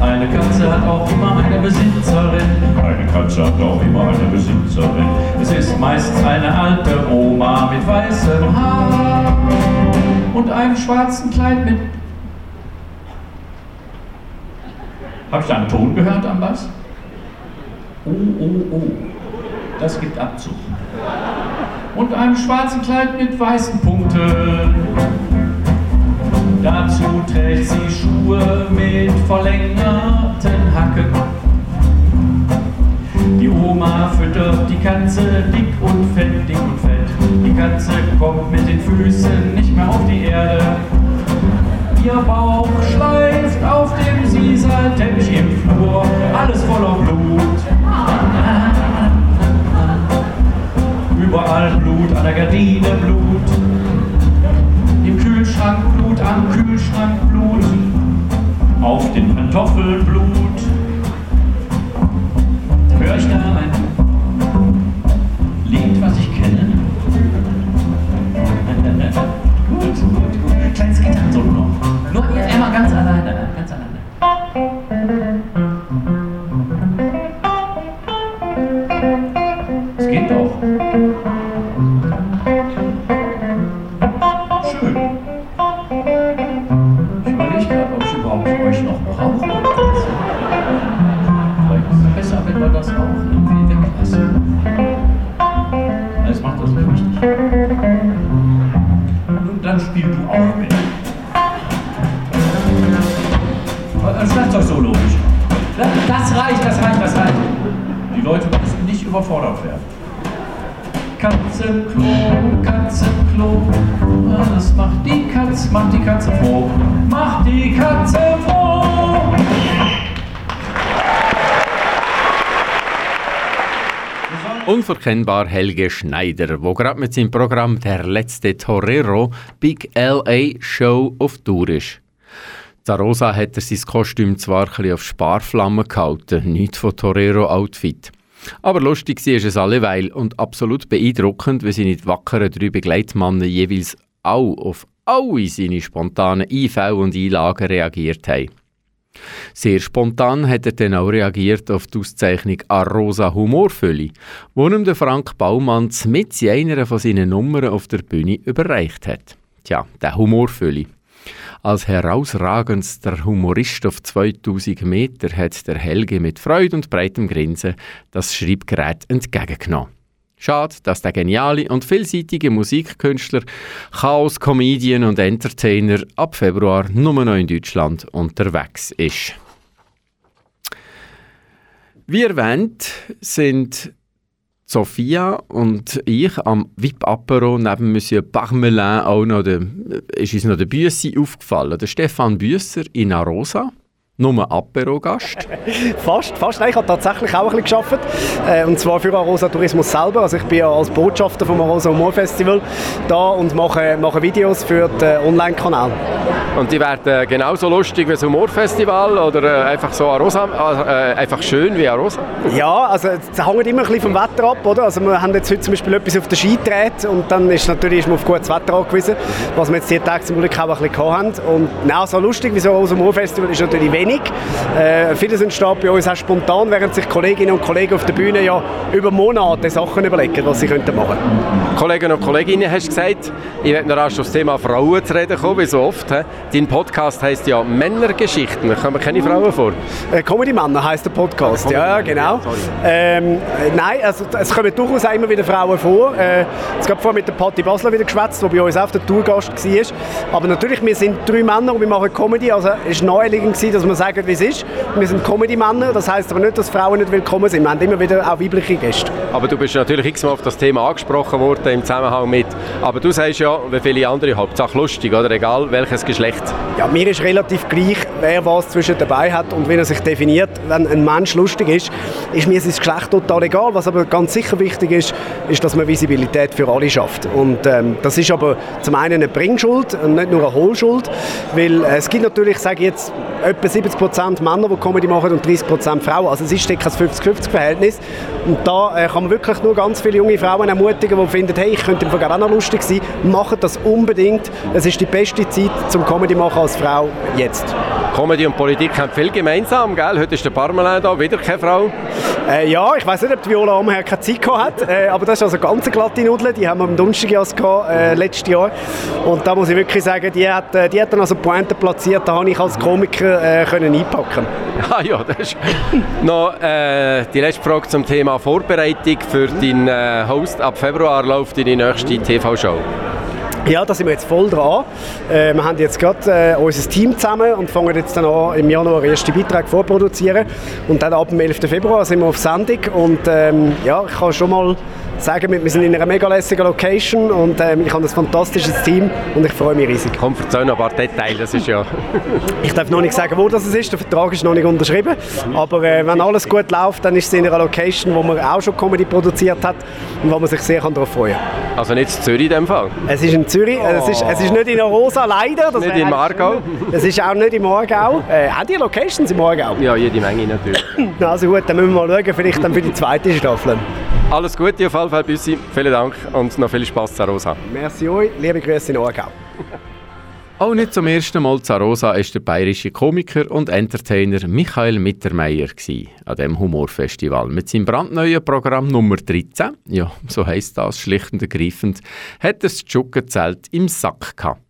Eine Katze hat auch immer eine Besitzerin. Eine Katze hat auch immer eine Besitzerin. Es ist meistens eine alte Oma mit weißem Haar und einem schwarzen Kleid mit. Hab ich da einen Ton gehört am Bass? Oh, oh, oh. Das gibt Abzug. Und einem schwarzen Kleid mit weißen Punkten. Dazu trägt sie Schuhe mit verlängerten Hacken. Die Oma füttert die Katze dick und fett, dick und fett. Die Katze kommt mit den Füßen nicht mehr auf die Erde. Ihr Bauch schleift auf dem Siesalteppich im Flur, alles voller Blut. Überall Blut, an der Gardine Blut. Im Kühlschrank Blut, am Kühlschrank Blut, auf den Pantoffeln Blut. Hör ich da ein Lied, was ich kenne? gut, gut, gut. Kleines Gitarrensolo noch. Nur immer ganz alleine, ganz alleine. Unverkennbar Helge Schneider, wo gerade mit seinem Programm Der letzte Torero Big LA Show auf Tour ist. Zarosa hat er sein Kostüm zwar ein auf Sparflamme gehalten, nicht von Torero Outfit. Aber lustig war es alleweil und absolut beeindruckend, wie seine wackeren drei Begleitmannen jeweils auch auf alle seine spontanen Einfälle und Einlagen reagiert haben. Sehr spontan hat er dann auch reagiert auf die Auszeichnung Arosa Humorfülle, wo ihm der Frank Baumann mit in einer von seinen Nummern auf der Bühne überreicht hat. Tja, der Humorfülle. Als herausragendster Humorist auf 2000 Meter hat der Helge mit Freude und breitem Grinsen das Schreibgerät entgegengenommen. Schade, dass der geniale und vielseitige Musikkünstler, Chaos-Comedian und Entertainer ab Februar nur noch in Deutschland unterwegs ist. Wie erwähnt sind Sophia und ich am VIP-Apero neben Monsieur Parmelin auch noch der, ist uns noch der Büssi aufgefallen. Der Stefan Büsser in Arosa nur Apero-Gast? fast, fast. Nein, ich habe tatsächlich auch ein bisschen gearbeitet. Äh, und zwar für Arosa Tourismus selber. Also ich bin ja als Botschafter vom Arosa Humor Festival da und mache, mache Videos für den Online-Kanal. Und die werden genauso lustig wie das Humorfestival oder äh, einfach so Arosa, äh, einfach schön wie Arosa? Ja, also es hängt immer ein bisschen vom Wetter ab, oder? Also wir haben jetzt heute zum Beispiel etwas auf der Ski gedreht und dann ist natürlich ist man auf gutes Wetter angewiesen, was wir jetzt die Tage zum Glück auch ein bisschen haben. Und na, so lustig wie so ein Humorfestival ist natürlich wenig wenig. Äh, vieles entsteht bei uns auch spontan, während sich Kolleginnen und Kollegen auf der Bühne ja über Monate Sachen überlegen, was sie könnten machen könnten. Kollegen und Kolleginnen, hast du gesagt, ich werde noch rasch auf das Thema Frauen zu reden kommen, wie so oft. He? Dein Podcast heisst ja Männergeschichten. Da kommen keine Frauen vor? Äh, Comedy Männer heisst der Podcast, ja, ja genau. Ähm, äh, nein, also, es kommen durchaus immer wieder Frauen vor. Äh, es gab vorhin mit der Patti Basler wieder geschwätzt, die bei uns auf der Tourgast war. Aber natürlich, wir sind drei Männer und wir machen Comedy. Also es war naheliegend, dass man sagen, wie es ist. Wir sind Comedy-Männer, das heisst aber nicht, dass Frauen nicht willkommen sind. Wir haben immer wieder auch weibliche Gäste. Aber du bist natürlich x-mal auf das Thema angesprochen worden im Zusammenhang mit. Aber du sagst ja, wie viele andere, Hauptsache lustig, oder? Egal welches Geschlecht. Ja, mir ist relativ gleich, wer was zwischen dabei hat und wie er sich definiert. Wenn ein Mensch lustig ist, ist mir sein Geschlecht total egal. Was aber ganz sicher wichtig ist, ist, dass man Visibilität für alle schafft. Und ähm, das ist aber zum einen eine Bringschuld und nicht nur eine Hohlschuld, weil es gibt natürlich, ich sage jetzt, etwa 70 Prozent Männer, die Comedy machen und 30 Prozent Frauen. Also es ist ein 50-50-Verhältnis. Und da äh, kann man wirklich nur ganz viele junge Frauen ermutigen, die finden, hey, ich könnte auch noch lustig sein. Macht das unbedingt. Es ist die beste Zeit zum Comedy machen als Frau jetzt. Comedy und Politik haben viel gemeinsam, gell? Heute ist der Parmelin da, wieder keine Frau. Äh, ja, ich weiß nicht, ob die Viola Amher keine Zeit hat, äh, aber das ist also ganz glatte Nudeln, die haben wir am Donnerstag gehabt, äh, letztes Jahr. Und da muss ich wirklich sagen, die hat, äh, die hat dann also Pointe platziert, da habe ich als Komiker äh, können einpacken. Ah ja, das ist noch äh, die letzte Frage zum Thema Vorbereitung für deinen äh, Host. Ab Februar läuft deine nächste TV-Show. Ja, da sind wir jetzt voll dran. Äh, wir haben jetzt gerade äh, unser Team zusammen und fangen jetzt dann an, im Januar erste Beiträge vorproduzieren. Und dann ab dem 11. Februar sind wir auf Sendung. Und ähm, ja, ich kann schon mal sagen, wir sind in einer mega lässigen Location und ähm, ich habe ein fantastisches Team und ich freue mich riesig. Komm, erzähl noch ein paar Details, das ist ja... ich darf noch nicht sagen, wo das ist, der Vertrag ist noch nicht unterschrieben, aber äh, wenn alles gut läuft, dann ist es in einer Location, wo man auch schon Comedy produziert hat und wo man sich sehr darauf freuen kann. Also nicht in Zürich in dem Fall? Es ist in Zürich, oh. es, ist, es ist nicht in Arosa, leider. Das nicht in Margau? Es ist auch nicht in Margau. Äh, auch die Locations in Margau? Ja, jede Menge natürlich. also gut, dann müssen wir mal schauen, vielleicht dann für die zweite Staffel. Alles Gute auf jeden Fall, Büssi. Vielen Dank und noch viel Spaß zu Rosa. Merci euch. Liebe Grüße in Aargau. Auch nicht zum ersten Mal zu Rosa ist der bayerische Komiker und Entertainer Michael Mittermeier an dem Humorfestival. Mit seinem brandneuen Programm Nummer 13, ja, so heisst das schlicht und ergreifend, hat er das Tschuggenzelt im Sack gehabt.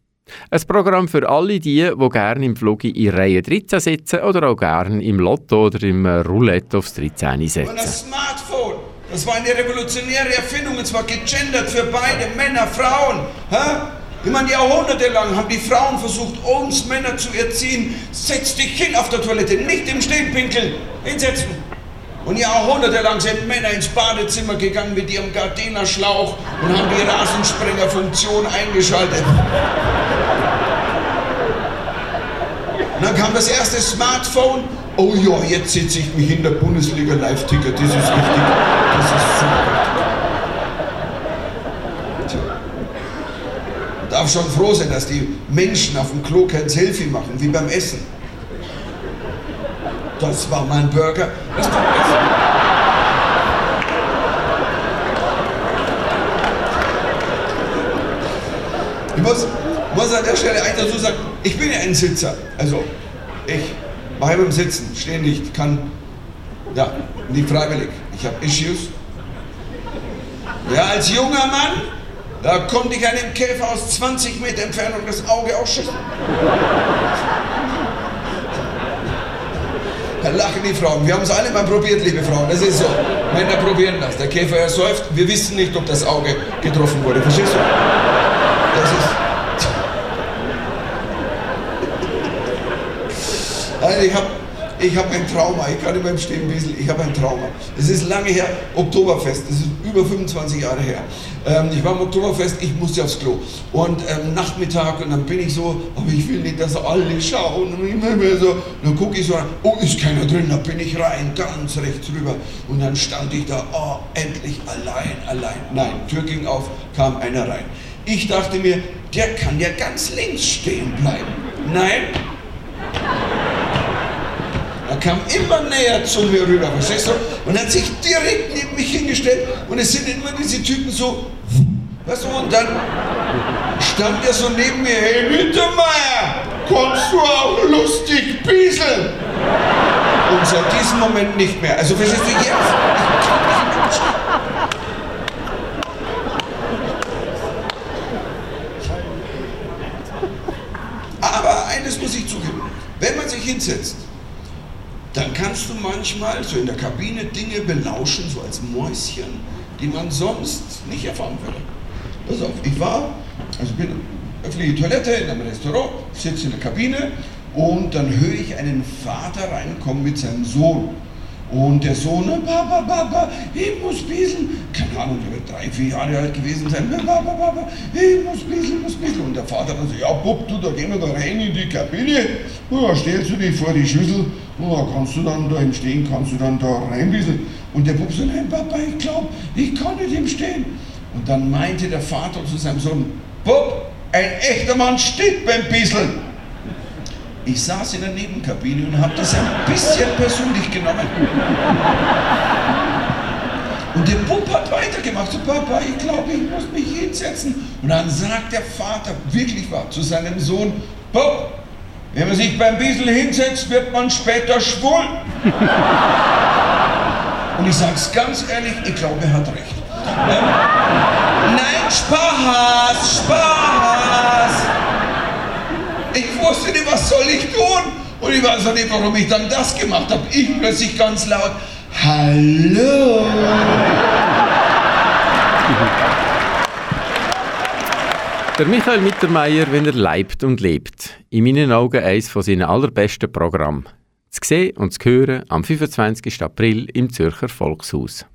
Ein Programm für alle die, die gerne im Flug in Reihe 13 sitzen oder auch gerne im Lotto oder im Roulette aufs 13 setzen. Das war eine revolutionäre Erfindung, und zwar gegendert für beide, Männer, Frauen. Hä? Ich meine, jahrhundertelang haben die Frauen versucht, uns Männer zu erziehen. Setz dich hin auf der Toilette, nicht im Stehen pinkeln. Hinsetzen. Und jahrhundertelang sind Männer ins Badezimmer gegangen mit ihrem Gardena-Schlauch und haben die Rasensprengerfunktion eingeschaltet. Und dann kam das erste Smartphone oh ja, jetzt setze ich mich in der Bundesliga Live-Ticker, das ist richtig, das ist super. darf schon froh sein, dass die Menschen auf dem Klo kein Selfie machen, wie beim Essen. Das war mein Burger. Das war Essen. Ich muss, muss an der Stelle eins dazu sagen, ich bin ja ein Sitzer. Also, ich bleibe beim Sitzen, stehe nicht, kann, ja, nicht freiwillig. Ich habe Issues. Ja, als junger Mann da konnte ich einem Käfer aus 20 Meter Entfernung das Auge ausschütteln. Da lachen die Frauen. Wir haben es alle mal probiert, liebe Frauen. Das ist so. Männer probieren das. Der Käfer ersäuft. Wir wissen nicht, ob das Auge getroffen wurde. Verstehst du? Das ist. Also ich habe ich hab ein Trauma. Ich kann nicht mehr Stehen wieseln. Ich habe ein Trauma. Es ist lange her. Oktoberfest. Das ist über 25 Jahre her. Ähm, ich war im Oktoberfest. Ich musste aufs Klo. Und ähm, Nachmittag. Und dann bin ich so. Aber ich will nicht, dass alle schauen. Und immer mehr so. Dann gucke ich so. Oh, ist keiner drin. Da bin ich rein. Ganz rechts rüber. Und dann stand ich da. Oh, endlich allein, allein. Nein, Tür ging auf. Kam einer rein. Ich dachte mir, der kann ja ganz links stehen bleiben. Nein, kam immer näher zu mir rüber, verstehst du? Und hat sich direkt neben mich hingestellt und es sind immer diese Typen so, weißt du, und dann stand er so neben mir, hey Mittermeier, kommst du auch lustig bieseln? Und seit diesem Moment nicht mehr. Also verstehst du, jetzt. Aber eines muss ich zugeben, wenn man sich hinsetzt, dann kannst du manchmal so in der Kabine Dinge belauschen, so als Mäuschen, die man sonst nicht erfahren würde. Pass auf, ich war, also bin öffentliche Toilette in einem Restaurant, sitze in der Kabine und dann höre ich einen Vater reinkommen mit seinem Sohn. Und der Sohn, Papa, Papa, ich muss bieseln. Keine Ahnung, der wird drei, vier Jahre alt gewesen sein. Papa, Papa, ich muss bieseln, muss bieseln. Und der Vater dann so, ja, Bub, du, da gehen wir da rein in die Kabine. Und da stellst du dich vor die Schüssel. Da kannst du dann da im Stehen, kannst du dann da reinbieseln. Und der Bub so, nein, Papa, ich glaube, ich kann nicht im Stehen. Und dann meinte der Vater zu seinem Sohn, Bub, ein echter Mann steht beim Bieseln. Ich saß in der Nebenkabine und habe das ein bisschen persönlich genommen. Und der Bub hat weitergemacht. So, Papa, ich glaube, ich muss mich hinsetzen. Und dann sagt der Vater, wirklich wahr, zu seinem Sohn, Bub, wenn man sich beim Biesel hinsetzt, wird man später schwul. Und ich sage es ganz ehrlich, ich glaube, er hat recht. Ähm, nein, Spaß, Spaß. Ich wusste nicht, was soll ich tun? Und ich weiß auch nicht, warum ich dann das gemacht habe. Ich plötzlich ganz laut, Hallo. Der Michael Mittermeier, wenn er leibt und lebt. In meinen Augen eines von seinen allerbesten Programmen. Zu sehen und zu hören am 25. April im Zürcher Volkshaus.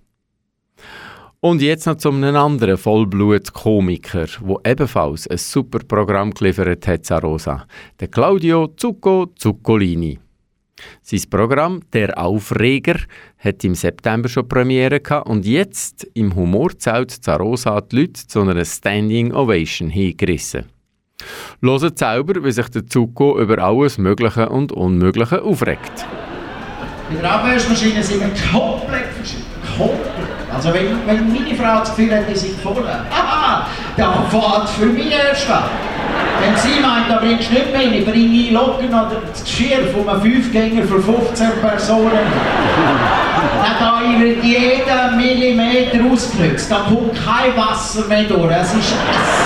Und jetzt noch zu einem anderen Vollblut-Komiker, der ebenfalls ein super Programm geliefert hat, Rosa. Der Claudio Zucco Zuccolini. Sein Programm «Der Aufreger» hat im September schon Premiere gehabt und jetzt im Humorzelt Zarosa die Leute zu einer Standing Ovation hingerissen. Hören selber, wie sich der Zucco über alles Mögliche und Unmögliche aufregt. Bei der Abwäschmaschine sind wir komplett verschieden. Komplett. Also wenn, wenn meine Frau das Gefühl hat, die sind voll, haha, dann fährt für mich erst an. Wenn sie meint, da bringst du nicht mehr, ich bringe Locken oder das Geschirr von einem Fünfgänger für 15 Personen. Dann wird jeder Millimeter ausgenutzt. Da kommt kein Wasser mehr durch. Es ist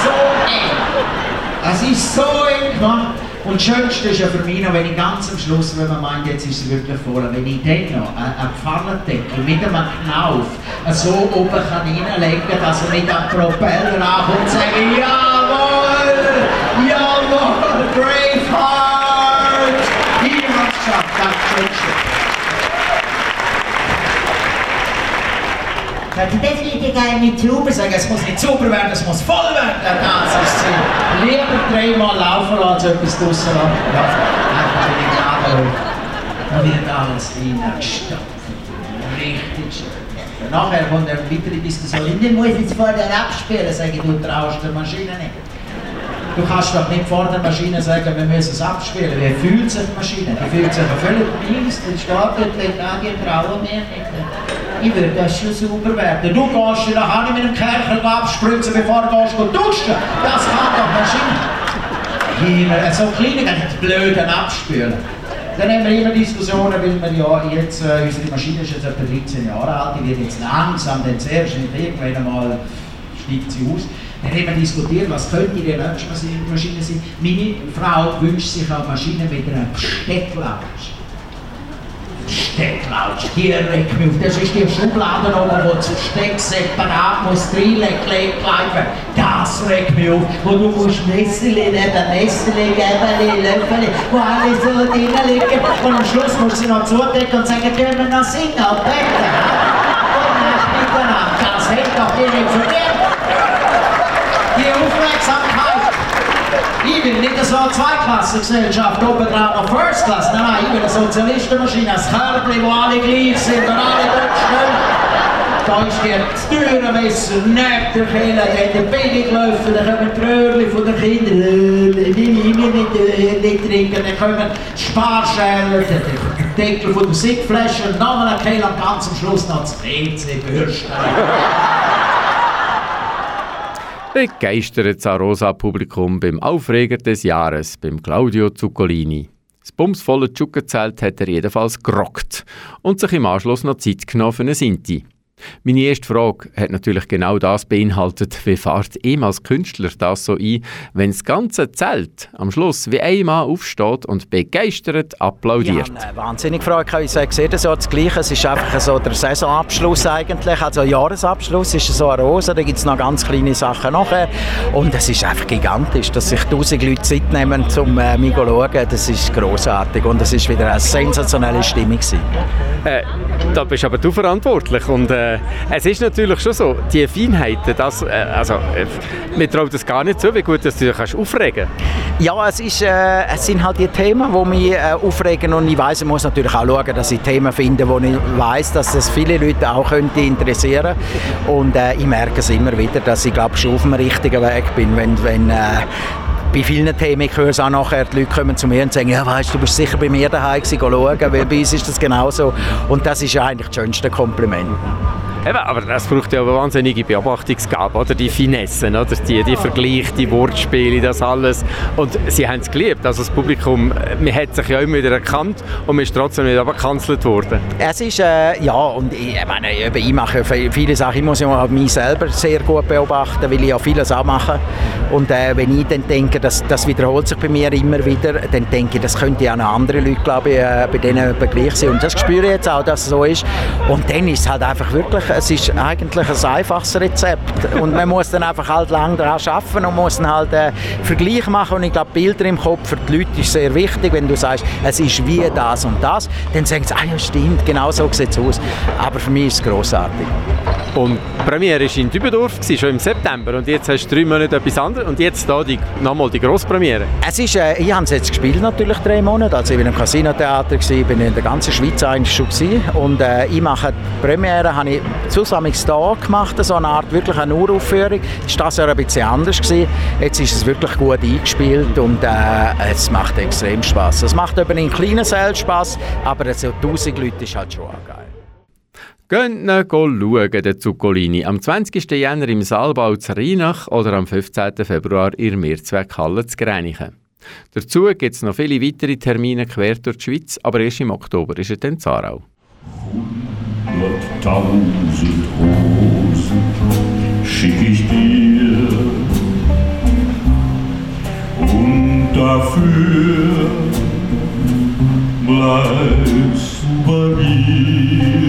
so eng. Es ist so eng gemacht. Und das Schönste ist ja für mich noch, wenn ich ganz am Schluss, wenn man meint, jetzt ist es wirklich voll, wenn ich dann noch eine Pfannendeckel mit einem Knauf so oben reinlegen kann, dass er mit am Propeller ankommt und sagt, jawohl, Braveheart! Ich hab's geschafft, das ist das Schönste. Das liegt ja gar nicht sauber sagen, es muss nicht sauber werden, es muss voll werden. Das ist Ziel. Lieber dreimal laufen lassen, als etwas draussen in die Gnade Da wird alles reingestopft. Richtig schön. Nachher kommt eine weitere Diskussion. Ich muss jetzt vor der abspielen, sage ich, du traust der Maschine nicht. Du kannst doch nicht vor der Maschine sagen, wir müssen es abspielen. Wie fühlt sich die Maschine? Die fühlt sich völlig mies, dann steht dort, die trauen mir nicht. Ich würde das schon sauber werden. Du gehst dir nachher mit dem Kercher abspritzen, bevor du gehst und duschen. Das kann doch Maschine. Hier, so kleine, ganz blöden Abspülen. Dann haben wir immer Diskussionen, weil wir ja jetzt, äh, unsere Maschine ist jetzt etwa 13 Jahre alt, die wird jetzt langsam, dann zuerst nicht irgendwann einmal steigt sie aus. Dann haben wir diskutiert, was könnte die nächste Maschine sein. Meine Frau wünscht sich eine Maschine mit einem Stecklautsch. Stecklautsch, mich auf. Das ist die Schublade oben, wo zu Steck separat muss reingelegt bleiben. Das regt mich auf. Wo du musst Nestele neben Nestele, Gäbeli, Löffeli, wo alle so drin liegen. Und am Schluss musst du sie noch zudecken und sagen, können wir noch singen, bitte. Und miteinander. Das hält doch dir nicht verdient. Die Aufmerksamkeit. Will nicht so eine Zweiklassengesellschaft, oben drauf noch First Class. Nein, nein, ich will eine Sozialistenmaschine, ein Körbchen, wo alle gleich sind und alle dort stehen. Da ist die Türenmesser neben der dann der Billiglöffel, dann kommen die Röhrchen von den Kindern, äh, will ich nicht, äh, nicht trinken, dann kommen die Sparschäler, der Deckel von der Sickflasche und nochmal eine und ganz am Schluss noch das WC-Bürsten. Begeistert das Rosa-Publikum beim Aufreger des Jahres, beim Claudio Zuccolini. Das bumsvolle Tschuggenzelt hat er jedenfalls gerockt und sich im Anschluss noch Zeit genommen für eine Sinti. Meine erste Frage hat natürlich genau das beinhaltet, wie fährt ihm als Künstler das so ein, wenn das ganze Zelt am Schluss wie ein Mann aufsteht und begeistert applaudiert. Ja, eine wahnsinnig Frage. Ich sehe das so das Gleiche. Es ist einfach so der Saisonabschluss eigentlich, also Jahresabschluss ist so eine Rose, da gibt es noch ganz kleine Sachen nachher. Und es ist einfach gigantisch, dass sich tausend Leute Zeit nehmen, um äh, mich zu schauen, das ist großartig und es ist wieder eine sensationelle Stimmung Äh, da bist aber du verantwortlich. Und äh, es ist natürlich schon so, die Feinheiten, das, äh, also, äh, mir traut das gar nicht so, wie gut dass du dich kannst aufregen. Ja, es, ist, äh, es sind halt die Themen, die mich äh, aufregen und ich weiss, ich muss natürlich auch schauen, dass ich Themen finde, wo ich weiss, dass das viele Leute auch könnte interessieren. Und äh, ich merke es immer wieder, dass ich glaube schon auf dem richtigen Weg bin, wenn, wenn äh, bei vielen Themen, ich höre es auch nachher, die Leute kommen zu mir und sagen, ja weißt du, bist sicher bei mir daheim gewesen, schauen, weil bei uns ist das genauso und das ist eigentlich das schönste Kompliment. Eben, aber das braucht ja eine wahnsinnige Beobachtungsgabe, oder? Die Finessen, oder? Die, die Vergleiche, die Wortspiele, das alles. Und sie haben es geliebt. Also das Publikum, man hat sich ja immer wieder erkannt und man ist trotzdem nicht abgekanzelt worden. Es ist, äh, ja, und ich, ich meine, ich mache viele Sachen, ich muss ja mich selber sehr gut beobachten, weil ich ja vieles auch mache. Und äh, wenn ich dann denke, dass, das wiederholt sich bei mir immer wieder, dann denke ich, das könnte ja auch andere Leute, glaube ich, äh, bei denen gleich sein. Und das spüre ich jetzt auch, dass es so ist. Und dann ist es halt einfach wirklich es ist eigentlich ein einfaches Rezept. Und man muss dann einfach halt lange daran arbeiten und muss dann halt einen Vergleich machen. Und ich glaube Bilder im Kopf für die Leute ist sehr wichtig, wenn du sagst, es ist wie das und das, dann sagen sie, ah ja stimmt, genau so sieht es aus, aber für mich ist es grossartig. Und die Premiere war in Dübendorf, schon im September und jetzt hast du drei Monate etwas anderes und jetzt da die, nochmal die Grosspremiere. Es ist, äh, ich habe es jetzt gespielt natürlich drei Monate, also ich war im Casino-Theater, bin in der ganzen Schweiz eigentlich schon gewesen. und äh, ich mache die Premiere, habe ich zusammen da gemacht, so eine Art wirklich eine Uraufführung. War das Jahr ein bisschen anders gewesen. Jetzt ist es wirklich gut eingespielt und äh, es macht extrem Spaß. Es macht eben in kleinen Sälen Spaß, aber so 1000 Leute ist halt schon auch Geht schauen, den Zuccolini. Am 20. Jänner im Saalbau zu Rheinach oder am 15. Februar in der Mehrzweckhalle zu Greinichen. Dazu gibt es noch viele weitere Termine quer durch die Schweiz, aber erst im Oktober ist er dann in Zarau. Hunderttausend Rosen schick ich dir und dafür bleibst du bei mir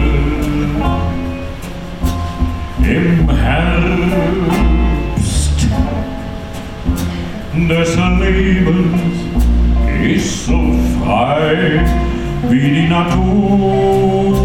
im Herbst des Lebens ist so frei wie die Natur.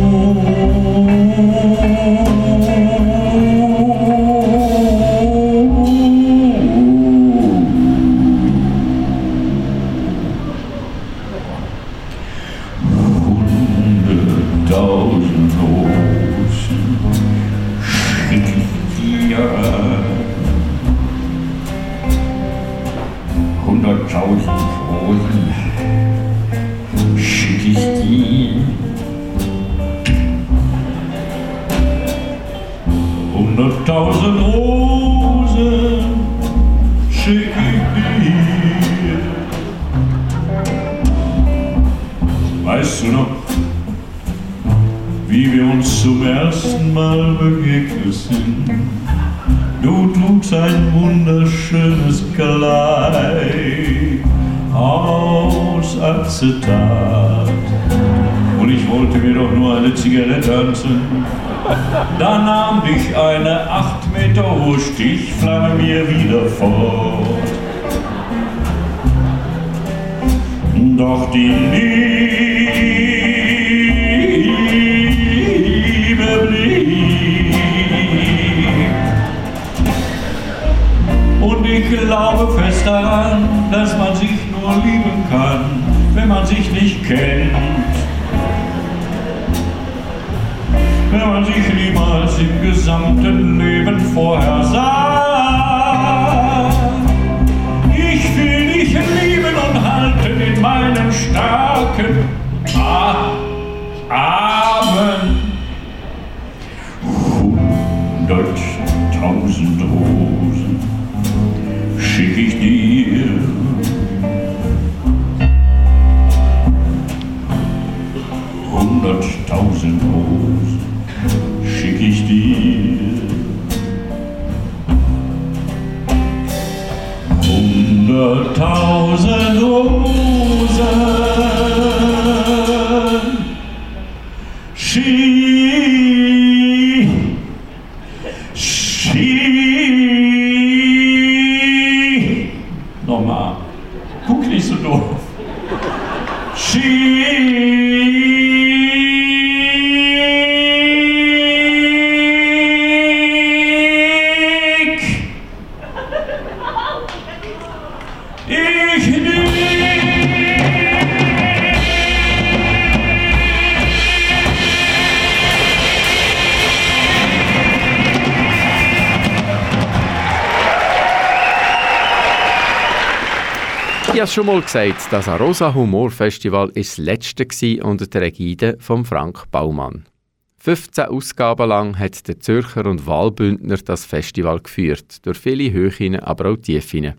Hunderttausend Rosen schick aus Acetat. Und ich wollte mir doch nur eine Zigarette anzünden. Da nahm dich eine acht Meter hohe Stichflamme mir wieder fort. Doch die Liebe blieb. Und ich glaube fest daran, dass man sich nur lieben kann, wenn man sich nicht kennt. Wenn man sich niemals im gesamten Leben vorher sah. Ich will dich lieben und halten in meinen starken A- tausend Rosen schien schon mal gesagt, das Arosa Humor Festival ist das letzte unter der Ägide von Frank Baumann. 15 Ausgaben lang hat der Zürcher und Wahlbündner das Festival geführt, durch viele Höhen, aber auch Tiefen.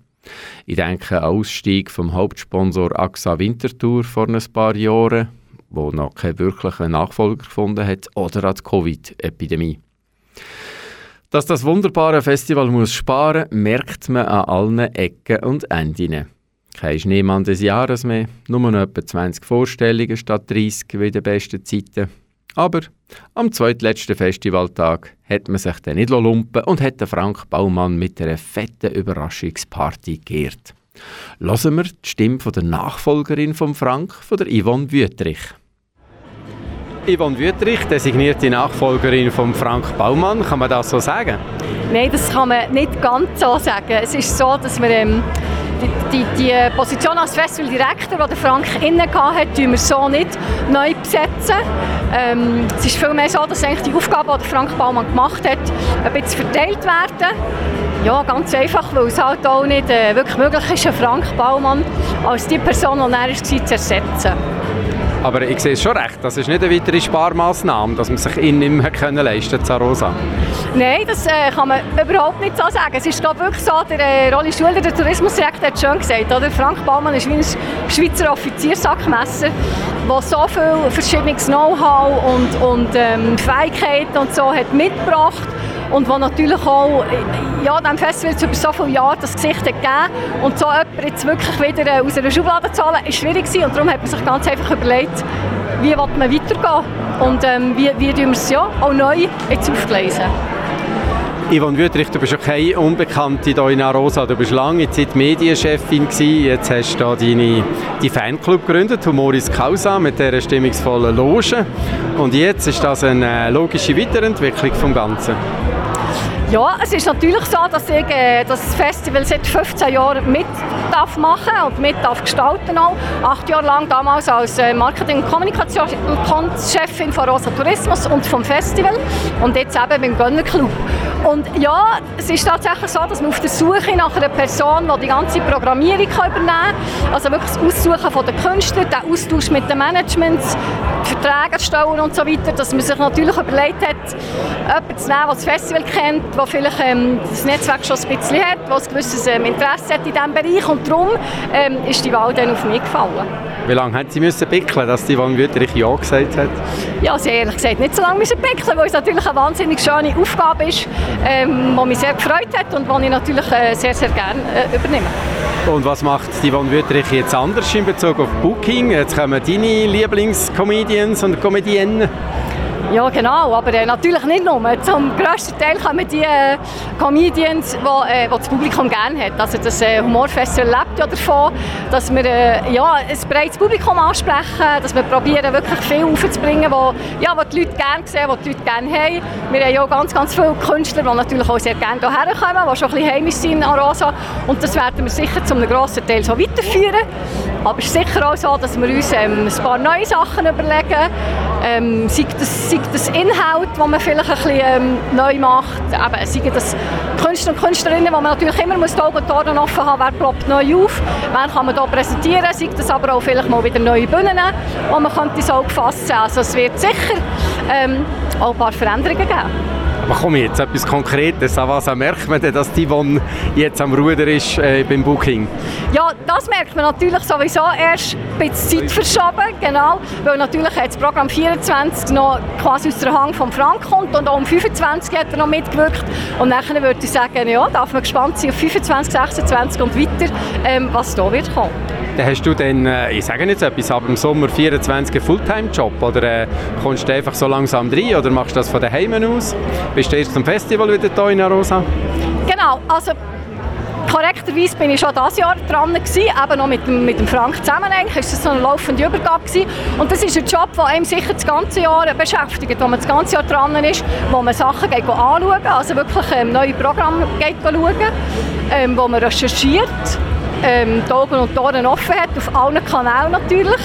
Ich denke an Ausstieg vom Hauptsponsor AXA Winterthur vor ein paar Jahren, wo noch keinen wirklichen Nachfolger gefunden hat, oder an die Covid-Epidemie. Dass das wunderbare Festival muss sparen, merkt man an allen Ecken und Enden. Kein Schneemann des Jahres mehr, nur noch etwa 20 Vorstellungen statt 30 wie in den besten Zeiten. Aber am zweitletzten Festivaltag hat man sich dann nicht lumpen und hat den Frank Baumann mit einer fetten Überraschungsparty geehrt. Hören wir die Stimme von der Nachfolgerin von Frank, von der Yvonne Wüttrich. Yvonne Wüttrich, designierte Nachfolgerin von Frank Baumann, kann man das so sagen? Nein, das kann man nicht ganz so sagen. Es ist so, dass wir ähm, die, die, die Position als Festivaldirektor, die der Frank inne hatte, tun wir so nicht neu besetzen. Ähm, es ist vielmehr so, dass eigentlich die Aufgaben, die Frank Baumann gemacht hat, ein bisschen verteilt werden. Ja, ganz einfach, weil es halt auch nicht äh, wirklich möglich ist, Frank Baumann als die Person, die er war, zu ersetzen. Aber ich sehe es schon recht, das ist nicht eine weitere Sparmaßnahme, dass man sich ihn nicht mehr können leisten Zarosa. Nein, das äh, kann man überhaupt nicht so sagen. Es ist glaub, wirklich so, der äh, Rolli Schuler, der Tourismusdirektor, hat schön gesagt, oder? Frank Baumann ist wie ein Schweizer Offiziersackmesser, der so viel verschiedenes Know-how und, und ähm, Fähigkeiten und so hat mitgebracht und wo natürlich auch äh, ja, dem Festival über so viele Jahre das Gesicht gegeben und so jemanden jetzt wirklich wieder äh, aus einer Schublade zu holen, ist schwierig gewesen und darum hat man sich ganz einfach überlegt, wie will man weitergehen und ähm, wie, wie tun wir es ja auch neu jetzt aufgleisen. Yvonne Wüttrich, du bist ja keine Unbekannte hier in Arosa. Du bist lange Zeit Medienchefin gewesen. Jetzt hast du hier deine, die Fanclub gegründet, Humoris Causa, mit dieser stimmungsvollen Loge. Und jetzt ist das eine logische Weiterentwicklung vom Ganzen. Ja, es ist natürlich so, dass ich äh, das Festival seit 15 Jahren mit darf machen und mit darf gestalten auch. Acht Jahre lang damals als äh, Marketing- und Kommunikationschefin von Rosa Tourismus und vom Festival und jetzt eben beim Gönner Club. Und ja, es ist tatsächlich so, dass man auf der Suche nach einer Person, die die ganze Programmierung kann übernehmen kann, also wirklich das Aussuchen von den Künstlern, den Austausch mit den Managements, Verträge erstellen und so weiter, dass man sich natürlich überlegt hat, jemanden zu nehmen, der das Festival kennt, der vielleicht ähm, das Netzwerk schon ein bisschen hat, der ein gewisses ähm, Interesse hat in diesem Bereich und darum ähm, ist die Wahl dann auf mich gefallen. Wie lange haben Sie müssen pickeln, dass die Yvonne Wüttrich Ja gesagt hat? Ja, sie ehrlich gesagt nicht so lange müssen pickeln, weil es natürlich eine wahnsinnig schöne Aufgabe ist, ähm, die mich sehr gefreut hat und die ich natürlich äh, sehr, sehr gerne äh, übernehme. Und was macht Yvonne Wüttrich jetzt anders in Bezug auf Booking? Jetzt kommen deine Lieblingscomedians und Comedienne. Ja, genau, aber äh, natürlich nicht nur. Zum grössten Teil kommen die äh, Comedians, die, äh, das Publikum gerne hat. Also das äh, Humorfestival lebt ja davon, dass wir äh, ja, ein breites Publikum ansprechen, dass wir probieren, wirklich viel aufzubringen, wo, ja, die Leute gerne sehen, was die Leute gerne haben. Wir haben ja auch ganz, ganz viele Künstler, die natürlich auch sehr gerne hierher kommen, die schon ein bisschen heimisch sind an Rosa. Und das werden wir sicher zu einem grossen Teil so weiterführen. Aber es ist sicher auch so, dass wir uns ähm, ein paar neue Sachen überlegen. Ähm, sei das, sei das Inhalt, den man vielleicht ein bisschen ähm, neu macht, eben, sei das Künstler und Künstlerinnen, wo man natürlich immer muss die Augen und Ohren offen haben, wer ploppt neu auf, wen kann man hier präsentieren, sei das aber auch vielleicht mal wieder neue Bühnen, die man könnte ins Auge fassen Also es wird sicher ähm, auch ein paar Veränderungen geben. Aber komm jetzt, etwas Konkretes. An was merkt man denn, dass Yvonne jetzt am Ruder ist äh, beim Booking? Ja, das merkt man natürlich sowieso erst ein bisschen Zeit verschoben, genau, weil natürlich das Programm 24 noch quasi aus der Hand von Frank kommt und auch um 25 hat er noch mitgewirkt und nachher würde ich sagen, ja, darf man gespannt sein auf 25, 26 und weiter, ähm, was da wird kommen. Dann hast du dann, äh, ich sage jetzt etwas, aber im Sommer 24 einen Fulltime-Job oder äh, kommst du einfach so langsam rein oder machst du das von daheim aus? Bist du erst zum Festival wieder hier in Arosa? Genau, also korrekterweise bin ich schon dieses Jahr dran gewesen, eben noch mit dem, mit dem Frank zusammen eigentlich, das so eine laufende Übergabe gewesen. und das ist ein Job, der einem sicher das ganze Jahr beschäftigt, wo man das ganze Jahr dran ist, wo man Sachen geht anschauen, also wirklich ähm, neue Programme geht schauen, ähm, wo man recherchiert, ähm, die Augen und die Ohren offen hat, auf allen Kanälen natürlich.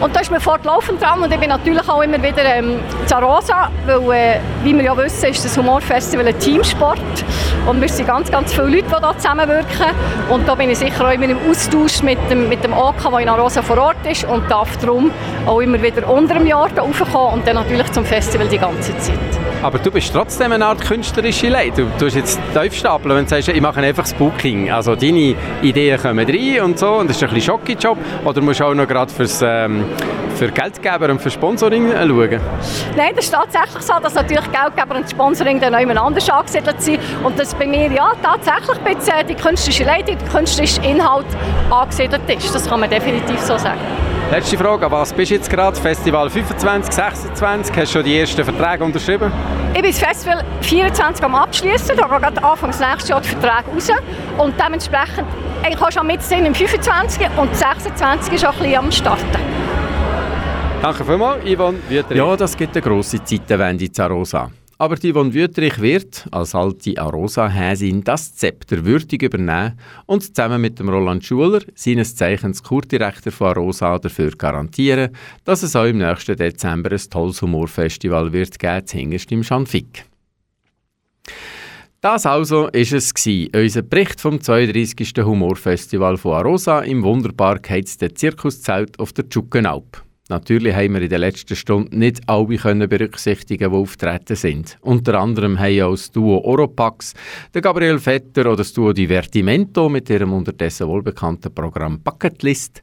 Und da ist man fortlaufend dran und ich bin natürlich auch immer wieder ähm, Zarosa, weil, äh, wie wir ja wissen, ist das Humorfestival ein Teamsport und wir sind ganz, ganz viele Leute, die hier zusammenwirken und da bin ich sicher auch immer im Austausch mit dem, mit dem OK, der in Arosa vor Ort ist und darf darum auch immer wieder unter dem Jahr hier raufkommen und dann natürlich zum Festival die ganze Zeit. Aber du bist trotzdem eine Art künstlerische Leute. Du tust jetzt tief stapeln, wenn du sagst, ich mache einfach das Booking. Also deine Ideen kommen rein und so und das ist ein bisschen Schocki-Job. Oder musst du auch noch gerade fürs, ähm, für Geldgeber und für Sponsoring schauen? Nein, das ist tatsächlich so, dass natürlich Geldgeber und Sponsoring dann jemand anders angesiedelt sind. Und dass bei mir ja tatsächlich die künstlerische Leitung, der künstlerische Inhalt angesiedelt ist. Das kann man definitiv so sagen. Letzte Frage, was bist du jetzt gerade? Festival 25, 26? Hast du schon die ersten Verträge unterschrieben? Ich bin das Festival 24 am abschließen, da geht gerade Anfang nächstes Jahr der Vertrag raus. Und dementsprechend, ich kann schon mit im 25 und 26 ist auch ein bisschen am Starten. Danke vielmals, Yvonne Wüthrich. Ja, das gibt eine grosse Zeitenwende in Zarosa. Aber die Yvonne Wüthrich wird, als alte Arosa-Häsin, das Zepter würdig übernehmen und zusammen mit dem Roland Schuler, seines Zeichens Kurdirektor von Arosa, dafür garantieren, dass es auch im nächsten Dezember ein tolles Humorfestival wird geben, hinterst im Schanfik. Das also ist es gewesen, unser Bericht vom 32. Humorfestival von Arosa im wunderbar geheizten Zirkuszelt auf der Tschuckenalp. Natürlich haben wir in den letzten Stunden nicht alle können berücksichtigen, die auftreten sind. Unter anderem haben auch das Duo Oropax, der Gabriel Vetter oder das Duo Divertimento mit ihrem unterdessen wohlbekannten Programm Bucketlist,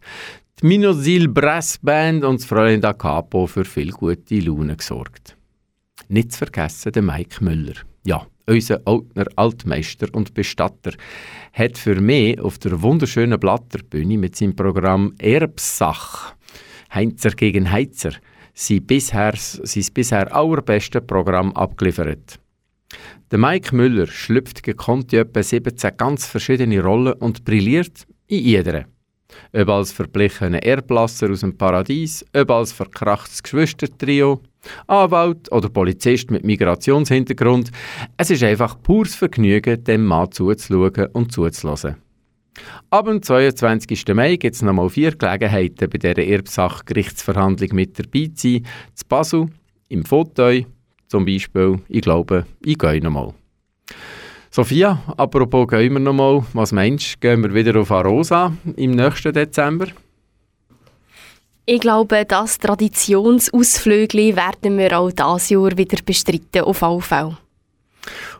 die Minosil Brass Band und das Fräulein da Capo für viel gute Laune gesorgt. Nicht zu vergessen der Mike Müller. Ja, unser Altner Altmeister und Bestatter, hat für mich auf der wunderschönen Blatterbühne mit seinem Programm Erbsach Heinzer gegen Heizer sein bisher, sein bisher allerbeste Programm abgeliefert. Der Mike Müller schlüpft gekonnt in etwa 17 ganz verschiedene Rollen und brilliert in jeder. Ob als verblichener Erblasser aus dem Paradies, ob als verkrachtes Geschwistertrio, Anwalt oder Polizist mit Migrationshintergrund. Es ist einfach pures Vergnügen, dem Mann zuzuschauen und zuzulassen. Ab dem 22. Mai gibt es nochmal vier Gelegenheiten, bei dieser Erbsach-Gerichtsverhandlung mit dabei zu sein. Zu Basel, im Fauteuil, zum Beispiel, ich glaube, ich gehe nochmal. Sophia, apropos gehen wir nochmal, was meinst du, gehen wir wieder auf Arosa im nächsten Dezember? Ich glaube, das Traditionsausflügel werden wir auch dieses Jahr wieder bestreiten, auf alle Fälle.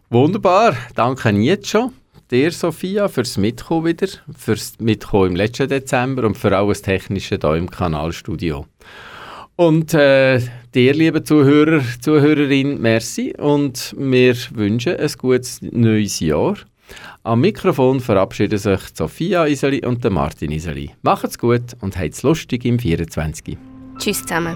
Wunderbar, danke jetzt schon dir, Sophia, fürs Mitkommen wieder, fürs Mitkommen im letzten Dezember und für alles Technische hier im Kanalstudio. Und äh, dir, liebe Zuhörer, Zuhörerin, merci und wir wünschen ein gutes neues Jahr. Am Mikrofon verabschieden sich Sophia Iseli und Martin Iseli. Macht's gut und habt's lustig im 24. Tschüss zusammen.